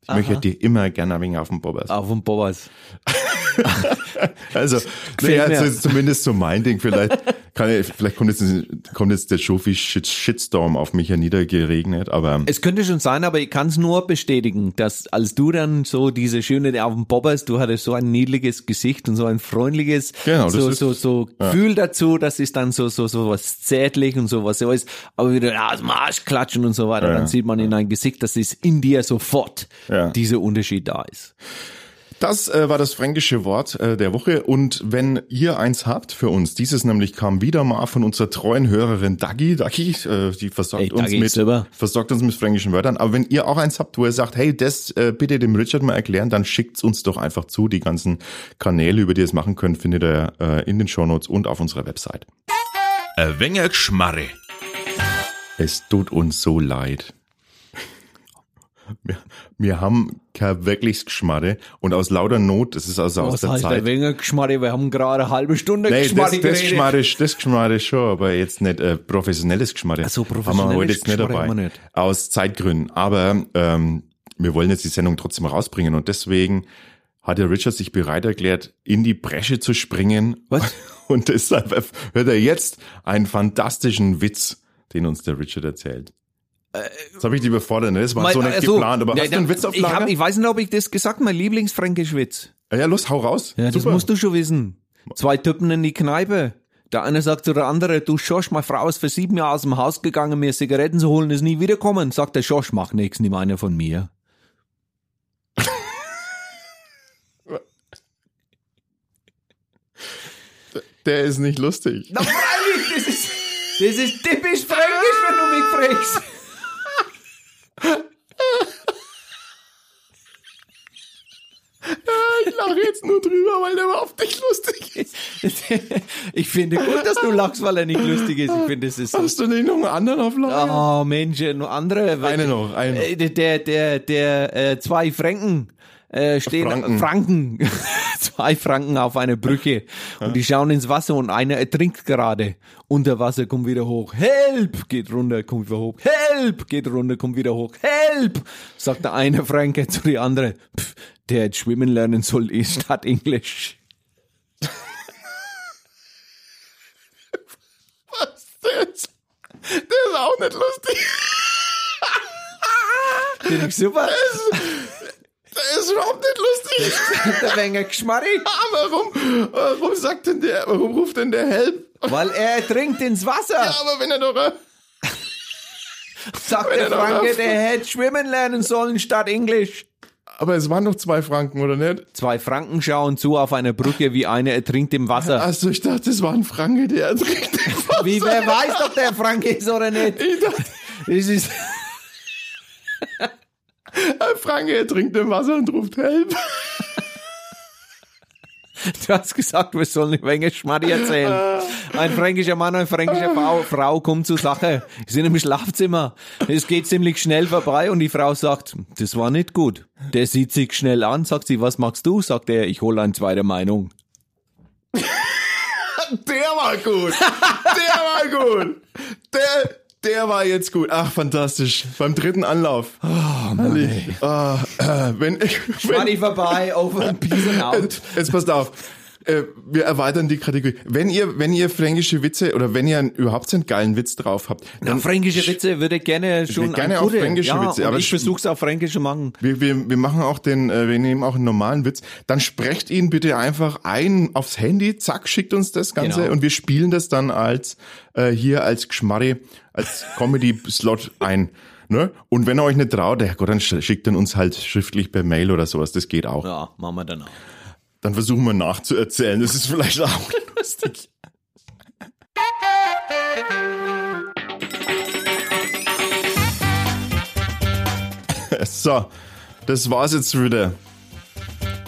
Ich möchte dir immer gerne ein wenig auf den Bobbers. Auf dem Bobbers. Also, naja, ist zumindest so mein Ding. Vielleicht, kann ich, vielleicht kommt jetzt, kommt jetzt der Shofi Shit, Shitstorm auf mich herniedergeregnet, aber Es könnte schon sein, aber ich kann es nur bestätigen, dass als du dann so diese schöne auf dem Bobbers, du hattest so ein niedliches Gesicht und so ein freundliches, Genau, so, ist- so, so Gefühl dazu, das ist dann so, so, so was zärtlich und so was so ist, aber wieder ja, aus dem Arsch klatschen und so weiter, Ja. dann sieht man in dein Gesicht, dass es in dir sofort Ja. dieser Unterschied da ist. Das äh, war das fränkische Wort äh, der Woche. Und wenn ihr eins habt für uns, dieses nämlich kam wieder mal von unserer treuen Hörerin Dagi. Dagi, äh, die versorgt Hey, uns Dagi, mit super. versorgt uns mit fränkischen Wörtern. Aber wenn ihr auch eins habt, wo ihr sagt, hey, das äh, bitte dem Richard mal erklären, dann schickt's uns doch einfach zu. Die ganzen Kanäle, über die ihr es machen könnt, findet ihr äh, in den Shownotes und auf unserer Website. Ein wenig Geschmarre. Es tut uns so leid. Wir, wir haben kein wirkliches Geschmarre und aus lauter Not, das ist also aus Was der heißt Zeit. ein Geschmarre? Wir haben gerade eine halbe Stunde Nee, das, Geschmarre das geredet. Geschmarre, das Geschmarre schon, aber jetzt nicht äh, professionelles Geschmarre. Ach so, Haben wir professionelles heute jetzt nicht dabei. nicht. Aus Zeitgründen. Aber ähm, wir wollen jetzt die Sendung trotzdem rausbringen und deswegen hat der Richard sich bereit erklärt, in die Bresche zu springen. Was? Und deshalb hört er jetzt einen fantastischen Witz, den uns der Richard erzählt. Das habe ich dich überfordert, ne? Das war Mein- so nicht also, geplant, aber ja, hast du einen Witz auf ich, hab, Lager? ich weiß nicht, ob ich das gesagt habe, mein Lieblingsfränkischwitz. ja, los, hau raus. Ja, das Super. musst du schon wissen. Zwei Typen in die Kneipe. Der eine sagt zu der andere, du Schosch, meine Frau ist für sieben Jahre aus dem Haus gegangen, mir Zigaretten zu holen, ist nie wiederkommen. Sagt der Schosch, mach nix, nimm eine von mir. Der ist nicht lustig. Na freilich, das ist, das ist typisch fränkisch, wenn du mich fragst. Ich lache jetzt nur drüber, weil der überhaupt nicht lustig ist. Ich finde gut, dass du lachst, weil er nicht lustig ist. Ich finde, das ist. Hast du nicht noch einen anderen auf Lager? Oh, Mensch, nur andere. Eine noch, eine noch. Äh, Der, der, der, der äh, zwei Franken äh, stehen, Franken. Franken, zwei Franken auf einer Brücke und die schauen ins Wasser und einer ertrinkt gerade. Unter Wasser kommt wieder hoch. Help! Geht runter, kommt wieder hoch. Help! Geht runter, kommt wieder hoch. Help! Sagt der eine Franke zu die andere. Pff, der jetzt schwimmen lernen soll, ist statt Englisch. Was das? Der ist auch nicht lustig. Finde ich super. Der ist überhaupt nicht lustig. Der Wenger Geschmarri. Ah, warum, warum sagt denn der, warum ruft denn der Help? Weil er ertrinkt ins Wasser. Ja, aber wenn er doch, äh, Sagt der er Franke, der hätte schwimmen lernen sollen statt Englisch. aber es waren noch zwei Franken, oder nicht? Zwei Franken schauen zu auf einer Brücke, wie einer ertrinkt im Wasser. Also ich dachte, es war ein Franke, der ertrinkt. Wie, wer weiß, ob der Franke ist oder nicht. Ich dachte, Das ist, ein Franke ertrinkt im Wasser und ruft Help. Du hast gesagt, wir sollen über Englisch Schmarri erzählen. Ein fränkischer Mann und eine fränkische Frau, Frau kommen zur Sache. Sie sind im Schlafzimmer. Es geht ziemlich schnell vorbei und die Frau sagt, das war nicht gut. Der sieht sich schnell an, sagt sie, was magst du? Sagt er, ich hole eine zweite Meinung. Der war gut. Der war gut. Der, der war jetzt gut. Ach, fantastisch. Beim dritten Anlauf. Oh, Mann, oh, äh, wenn, wenn, Schmarri vorbei, over peace and out. Jetzt passt auf. Äh, wir erweitern die Kategorie. Wenn ihr, wenn ihr fränkische Witze oder wenn ihr einen, überhaupt so einen geilen Witz drauf habt, dann fränkische Witze würde gerne schon gerne auch fränkische ja, Witze, aber ich versuch's auf fränkisch zu machen. wir, wir, wir machen auch den, äh, wir nehmen auch einen normalen Witz. Dann sprecht ihn bitte einfach ein aufs Handy, zack, schickt uns das Ganze Genau. und wir spielen das dann als äh, hier als Geschmarre, als Comedy-Slot ein. Ne? Und wenn ihr euch nicht traut, ja Gott, dann sch- schickt dann uns halt schriftlich per Mail oder sowas. Das geht auch. Ja, machen wir dann auch. Dann versuchen wir nachzuerzählen. Das ist vielleicht auch lustig. So, das war's jetzt wieder.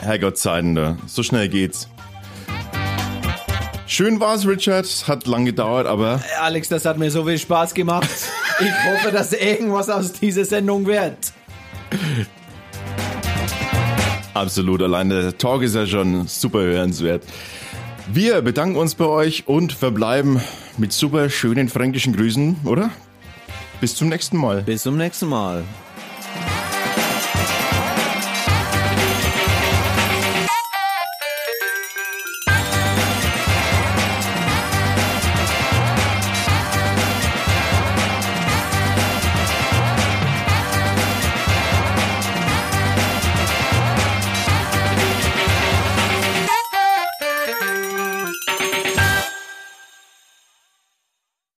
Herrgott Zeiten, so schnell geht's. Schön war's, Richard. Hat lang gedauert, aber Alex, das hat mir so viel Spaß gemacht. Ich hoffe, dass irgendwas aus dieser Sendung wird. Absolut. Allein der Talk ist ja schon super hörenswert. Wir bedanken uns bei euch und verbleiben mit super schönen fränkischen Grüßen, oder? Bis zum nächsten Mal. Bis zum nächsten Mal.